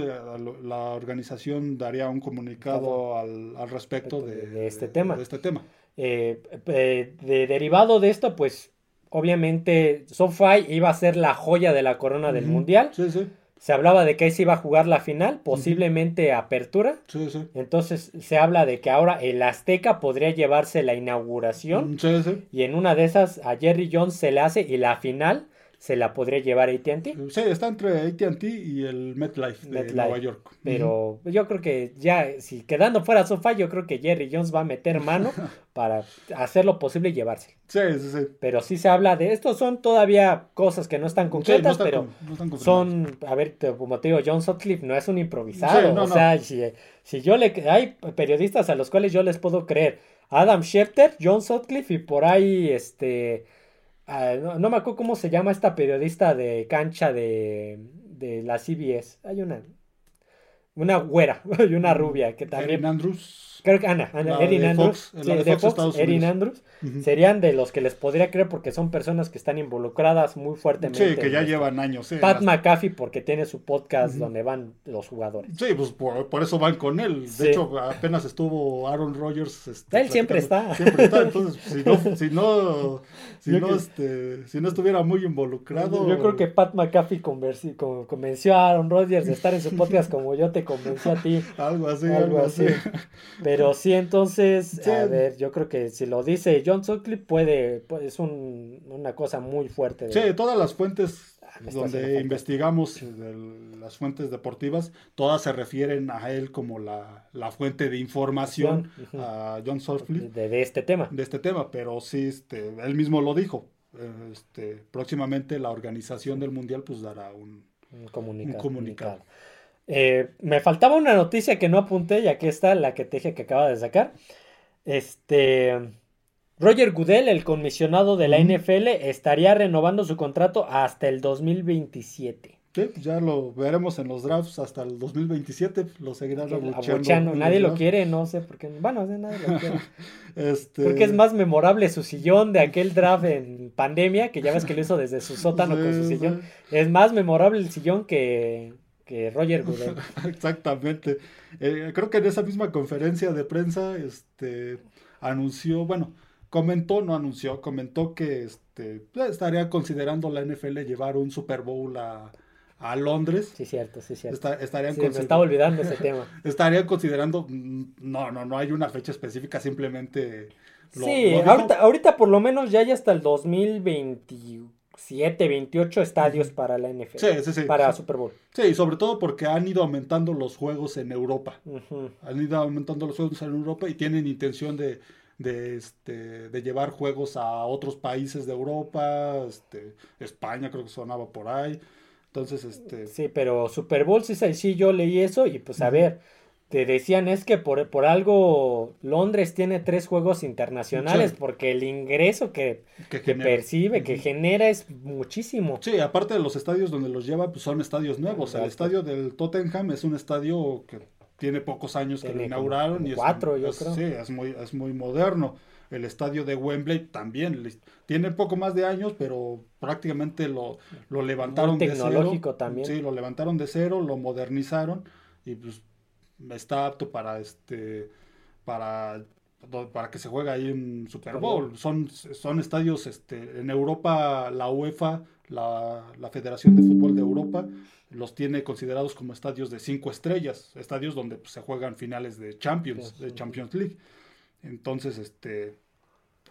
la organización daría un comunicado al, respecto de, este tema. De este tema. Eh, de derivado de esto, pues obviamente SoFi iba a ser la joya de la corona del mundial. Sí, sí. Se hablaba de que ahí se iba a jugar la final, posiblemente apertura. Sí, sí. Entonces se habla de que ahora el Azteca podría llevarse la inauguración. Sí, sí. Y en una de esas a Jerry Jones se le hace y la final se la podría llevar AT&T. Sí, está entre AT&T y el MetLife de Nueva York. Pero yo creo que ya, si quedando fuera SoFi, yo creo que Jerry Jones va a meter mano para hacer lo posible y llevarse. Sí, sí, sí. Pero sí se habla de estos son todavía cosas que no están concretas, pero son, a ver, como te digo, John Sutcliffe no es un improvisado. o sea, si, si yo le... Hay periodistas a los cuales yo les puedo creer. Adam Schefter, John Sutcliffe y por ahí, este... Ah, no, me acuerdo cómo se llama esta periodista de cancha de, de la CBS. Hay una. Una güera y una rubia que también. Andrews. Creo que Ana, Ana Erin Andrews, de Fox, Erin Andrews, serían de los que les podría creer porque son personas que están involucradas muy fuertemente. Sí, que ya llevan años. Pat McAfee porque tiene su podcast donde van los jugadores. Sí, pues por, eso van con él. De hecho, apenas estuvo Aaron Rodgers. Este, él siempre está. Siempre está. Entonces, si no, si no, si no, este, si no estuviera muy involucrado. Yo creo que Pat McAfee convenció a Aaron Rodgers de estar en su podcast como yo te convencí a ti. algo así, algo, así. Pero sí, entonces, Sí. a ver, yo creo que si lo dice John Sutcliffe puede, es un- una cosa muy fuerte. de- Sí, todas las fuentes Ah, donde investigamos de las fuentes deportivas, todas se refieren a él como la, la fuente de información a John Sutcliffe de, de este tema. de este tema, pero sí, este, él mismo lo dijo. eh, Este, próximamente la organización del mundial pues dará un, Un comunicado. Un comunicado. comunicado. Eh, me faltaba una noticia que no apunté y aquí está la que te dije que acaba de sacar. Este Roger Goodell, el comisionado de la. NFL, estaría renovando su contrato hasta el 2027. Sí, ya lo veremos en los drafts hasta el 2027, lo seguirán abucheando nadie lo quiere, no sé por qué. Bueno, nadie lo quiere. Este, Porque es más memorable su sillón de aquel draft en pandemia, que ya ves que lo hizo desde su sótano con su sí, sillón. Es más memorable el sillón que, que Roger Goodell. Exactamente. Eh, creo que en esa misma conferencia de prensa, este, anunció, bueno, comentó, no anunció, comentó que este, estaría considerando la NFL llevar un Super Bowl a, a Londres. Sí, cierto, sí, cierto. Está- estarían Sí, consider- estaba olvidando ese tema. estarían considerando, mm, no, no, no hay una fecha específica, simplemente lo- sí, lo ahorita, ahorita por lo menos ya hay hasta el 2027, 28 estadios para la NFL. Sí, sí, sí. Para Sí, Super Bowl. Sí, sobre todo porque han ido aumentando los juegos en Europa. Han ido aumentando los juegos en Europa y tienen intención de, de, este, de llevar juegos a otros países de Europa, este, España creo que sonaba por ahí. Entonces, este, Sí, pero Super Bowl sí, sí, yo leí eso y pues a ver, te decían es que por, por algo Londres tiene tres juegos internacionales Sí. porque el ingreso que, que percibe, que genera es muchísimo. Sí, aparte de los estadios donde los lleva, pues son estadios nuevos. El estadio del Tottenham es un estadio que tiene pocos años que lo como inauguraron y es, cuatro, yo es- creo. sí, es muy, es muy moderno. El estadio de Wembley también tiene poco más de años, pero prácticamente lo, lo levantaron de cero. tecnológico también. Sí, lo levantaron de cero, lo modernizaron y pues está apto para este para para que se juegue ahí un Super Bowl. Son, son estadios, este, en Europa, la UEFA, la, la Federación de Fútbol de Europa, los tiene considerados como estadios de cinco estrellas, estadios donde pues, se juegan finales de Champions, Sí, de. Champions League. Entonces, este,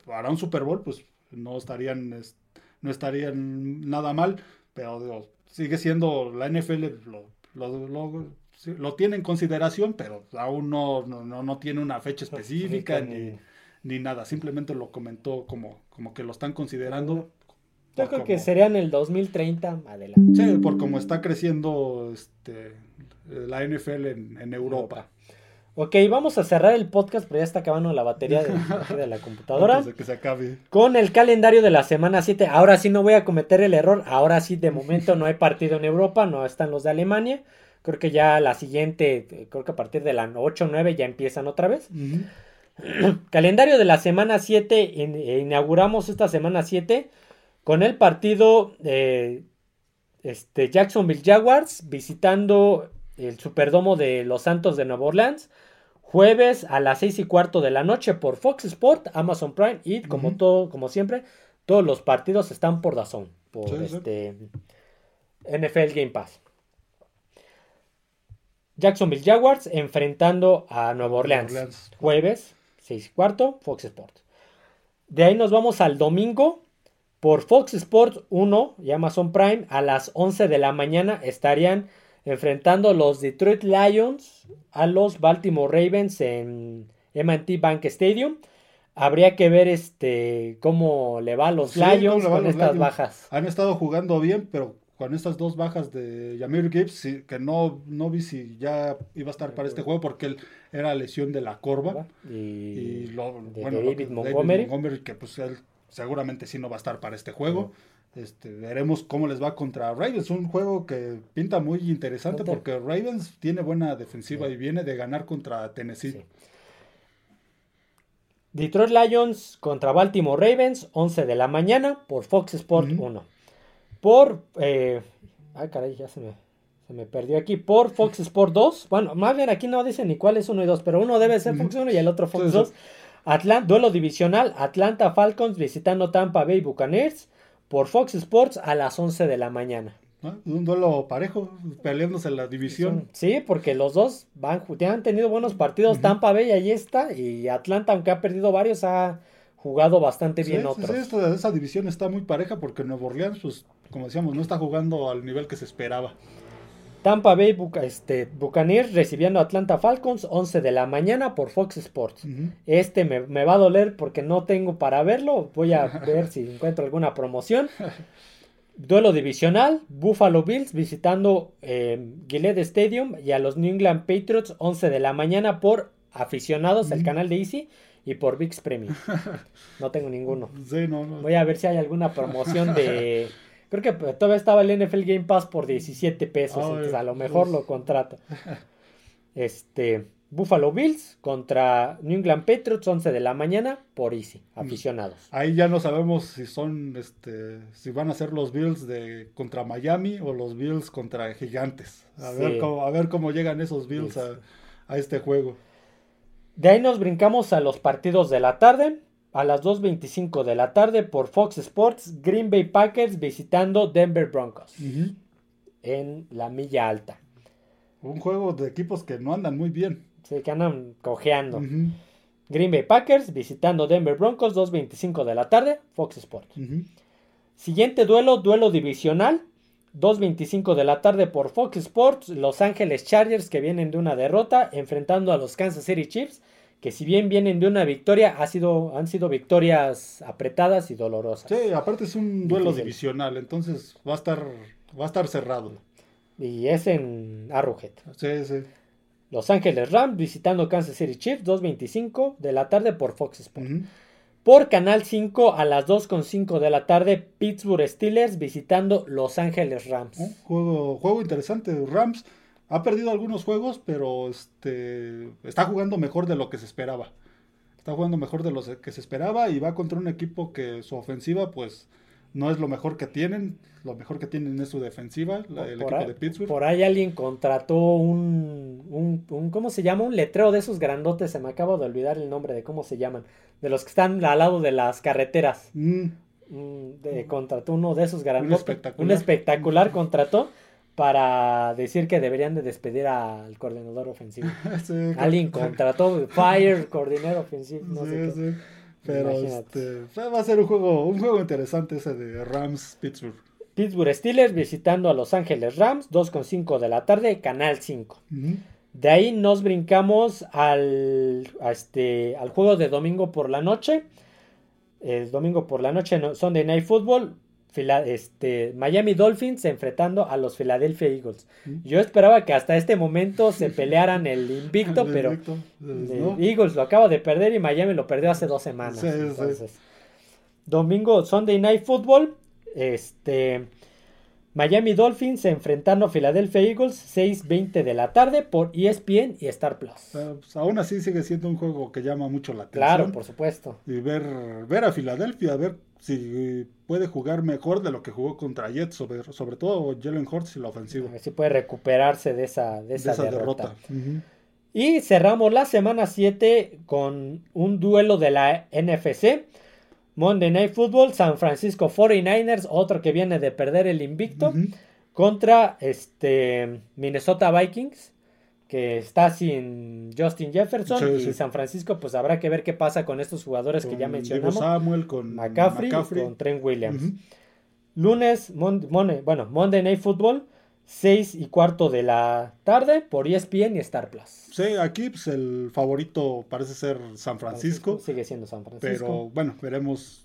para un Super Bowl, pues no estarían, es- no estarían nada mal, pero digo, sigue siendo la NFL lo, lo, lo- sí, lo tiene en consideración, pero aún no, no, no, no tiene una fecha específica ni, ni nada, simplemente lo comentó como, como que lo están considerando. Yo creo que como- sería en el 2030 adelante. Sí, por cómo está creciendo este, la NFL en, en Europa. Ok, vamos a cerrar el podcast, pero ya está acabando la batería de, la computadora. Antes de que se acabe. Con el calendario de la semana 7. Ahora sí no voy a cometer el error. Ahora sí, de momento no hay partido en Europa, no están los de Alemania. Creo que ya la siguiente, eh, creo que a partir de la 8 o 9 ya empiezan otra vez. Calendario de la semana 7. in- eh, inauguramos esta semana 7 con el partido de este, Jacksonville Jaguars visitando el Superdomo de los Santos de Nueva Orleans. Jueves a las 6 y cuarto de la noche por Fox Sport, Amazon Prime y como todo, como siempre, todos los partidos están por DAZN, por Sí, sí. este NFL Game Pass. Jacksonville Jaguars enfrentando a Nueva Orleans. Orleans. Jueves, 6 y cuarto, Fox Sports. De ahí nos vamos al domingo. Por Fox Sports 1 y Amazon Prime a las 11 de la mañana estarían enfrentando los Detroit Lions a los Baltimore Ravens en M&T Bank Stadium. Habría que ver este cómo le va a los Sí, Lions con los estas Lions. bajas. Han estado jugando bien, pero con estas dos bajas de Yamir Gibbs, que no, no vi si ya iba a estar para este juego porque él era lesión de la corva. Y, Y lo, de bueno, lo David que- Montgomery. que pues él seguramente sí no va a estar para este juego. Este, veremos cómo les va contra Ravens, un juego que pinta muy interesante porque Ravens tiene buena defensiva y viene de ganar contra Tennessee. Sí. Detroit Lions contra Baltimore Ravens, 11 de la mañana por Fox Sport Ujú. 1. Por. Eh, ay, caray, ya se me, se me perdió aquí. Por Fox Sport 2. Bueno, más bien aquí no dice ni cuál es 1 y 2, pero uno debe ser Fox 1 y el otro Fox Sí, sí. 2. Atlan- duelo divisional: Atlanta Falcons visitando Tampa Bay Buccaneers por Fox Sports a las 11 de la mañana. Un duelo parejo, peleándose en la división. Sí, porque los dos van, han tenido buenos partidos. Tampa Bay ahí está. Y Atlanta, aunque ha perdido varios, ha jugado bastante bien otros. Sí, esa división está muy pareja porque Nuevo Orleans, pues, como decíamos, no está jugando al nivel que se esperaba. Tampa Bay este, Buccaneers recibiendo Atlanta Falcons 11 de la mañana por Fox Sports. Este me, me, va a doler porque no tengo para verlo. Voy a ver si encuentro alguna promoción. Duelo divisional, Buffalo Bills visitando eh, Gillette Stadium y a los New England Patriots 11 de la mañana por aficionados al canal de Easy y por VIX Premium. No tengo ninguno. Voy a ver si hay alguna promoción de... Creo que todavía estaba el NFL Game Pass por 17 pesos, entonces a lo mejor lo contrato. Este, Buffalo Bills contra New England Patriots 11 de la mañana por Easy, mm. aficionados. Ahí ya no sabemos si son este si van a ser los Bills de contra Miami o los Bills contra Gigantes. A ver cómo a ver cómo llegan esos Bills a, a, este juego. De ahí nos brincamos a los partidos de la tarde. A las 2.25 de la tarde por Fox Sports, Green Bay Packers visitando Denver Broncos en la milla alta. Un juego de equipos que no andan muy bien. Sí, que andan cojeando. Green Bay Packers visitando Denver Broncos, 2.25 de la tarde, Fox Sports. Siguiente duelo, duelo divisional. 2.25 de la tarde por Fox Sports, Los Ángeles Chargers que vienen de una derrota enfrentando a los Kansas City Chiefs que si bien vienen de una victoria ha sido, han sido victorias apretadas y dolorosas. Sí, aparte es un duelo divisional, entonces va a estar va a estar cerrado. Y es en Arrowhead. Sí, sí. Los Ángeles Rams visitando Kansas City Chiefs, 2.25 de la tarde por Fox Sports. Por Canal 5 a las 2.5 de la tarde, Pittsburgh Steelers visitando Los Ángeles Rams. juego, juego interesante. Rams ha perdido algunos juegos, pero este, está jugando mejor de lo que se esperaba. Está jugando mejor de lo que se esperaba y va contra un equipo que su ofensiva, pues no es lo mejor que tienen. Lo mejor que tienen es su defensiva, el equipo de Pittsburgh. Por ahí alguien contrató un, un, ¿cómo se llama? Un letrero de esos grandotes, se me acaba de olvidar el nombre de cómo se llaman, de los que están al lado de las carreteras. Mm. Mm, de, contrató uno de esos grandotes. Un espectacular. Un espectacular contrató para decir que deberían de despedir al coordinador ofensivo. Alguien contrató Fire, coordinador ofensivo, no sé qué. Pero este, va a ser un juego, un juego interesante ese de Rams Pittsburgh. Pittsburgh Steelers visitando a Los Ángeles Rams, 2.5 de la tarde, Canal 5. De ahí nos brincamos al, este, al juego de domingo por la noche. El domingo por la noche, Sunday Night Football este, Miami Dolphins enfrentando a los Philadelphia Eagles. Yo esperaba que hasta este momento se pelearan el invicto, pero Eagles lo acaba de perder y Miami lo perdió hace dos semanas. Domingo, Sunday Night Football, este, Miami Dolphins enfrentando a Philadelphia Eagles 6.20 de la tarde por ESPN y Star Plus. Pues, aún así sigue siendo un juego que llama mucho la atención. Claro, por supuesto. Y ver, ver a Filadelfia, ver si puede jugar mejor de lo que jugó contra Jets, sobre, sobre todo Jalen Hurts y la ofensiva. A ver si puede recuperarse de esa, de esa, derrota. Y cerramos la semana 7 con un duelo de la NFC. Monday Night Football, San Francisco 49ers, otro que viene de perder el invicto, contra este, Minnesota Vikings que está sin Justin Jefferson y San Francisco, pues habrá que ver qué pasa con estos jugadores que ya mencionamos. Samuel, con McCaffrey, con Trent Williams. Lunes, bueno, Monday Night Football, 6 y cuarto de la tarde por ESPN y Star Plus. Sí, aquí pues, el favorito parece ser San Francisco. Sigue siendo San Francisco. Pero bueno, veremos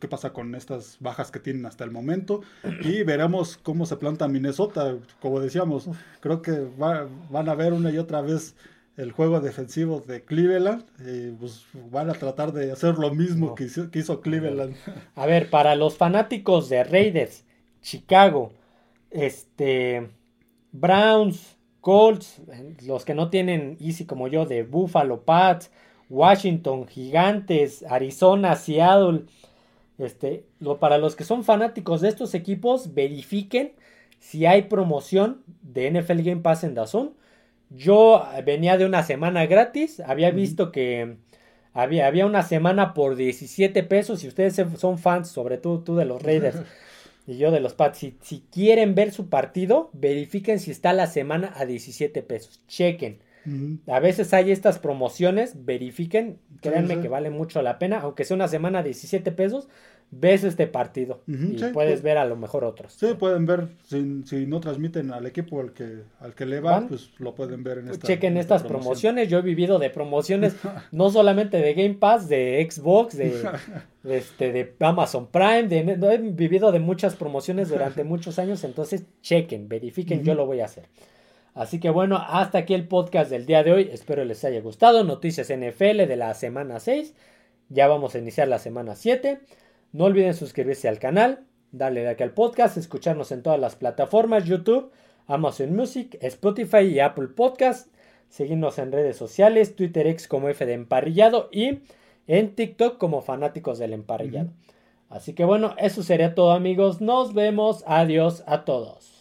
qué pasa con estas bajas que tienen hasta el momento y veremos cómo se planta Minnesota. Como decíamos, creo que van a ver una y otra vez el juego defensivo de Cleveland y pues van a tratar de hacer lo mismo que, hizo, Cleveland. A ver, para los fanáticos de Raiders, Chicago, este, Browns, Colts, los que no tienen Easy como yo, de Buffalo, Pats, Washington, Gigantes, Arizona, Seattle, este, lo, para los que son fanáticos de estos equipos, verifiquen si hay promoción de NFL Game Pass en Dazón. Yo venía de una semana gratis, había visto que había, había una semana por 17 pesos. Si ustedes son fans, sobre todo tú de los Raiders, Y yo de los Pats, si, si quieren ver su partido, verifiquen si está la semana a 17 pesos. Chequen. A veces hay estas promociones, verifiquen, créanme que vale mucho la pena, aunque sea una semana a 17 pesos, ves este partido y puedes pues ver a lo mejor otros. Sí, pueden ver, si, si, no transmiten al equipo al que, al que le van, pues lo pueden ver en esta Chequen estas promociones, yo he vivido de promociones no solamente de Game Pass, de Xbox, de, este, de Amazon Prime, de, he vivido de muchas promociones durante muchos años, entonces chequen, verifiquen, yo lo voy a hacer. Así que bueno, hasta aquí el podcast del día de hoy. Espero les haya gustado. Noticias NFL de la semana 6. Ya vamos a iniciar la semana 7. No olviden suscribirse al canal, darle like al podcast, escucharnos en todas las plataformas, YouTube, Amazon Music, Spotify y Apple Podcast. Seguirnos en redes sociales, Twitter X como F de Emparrillado y en TikTok como Fanáticos del Emparrillado. Así que bueno, eso sería todo amigos. Nos vemos. Adiós a todos.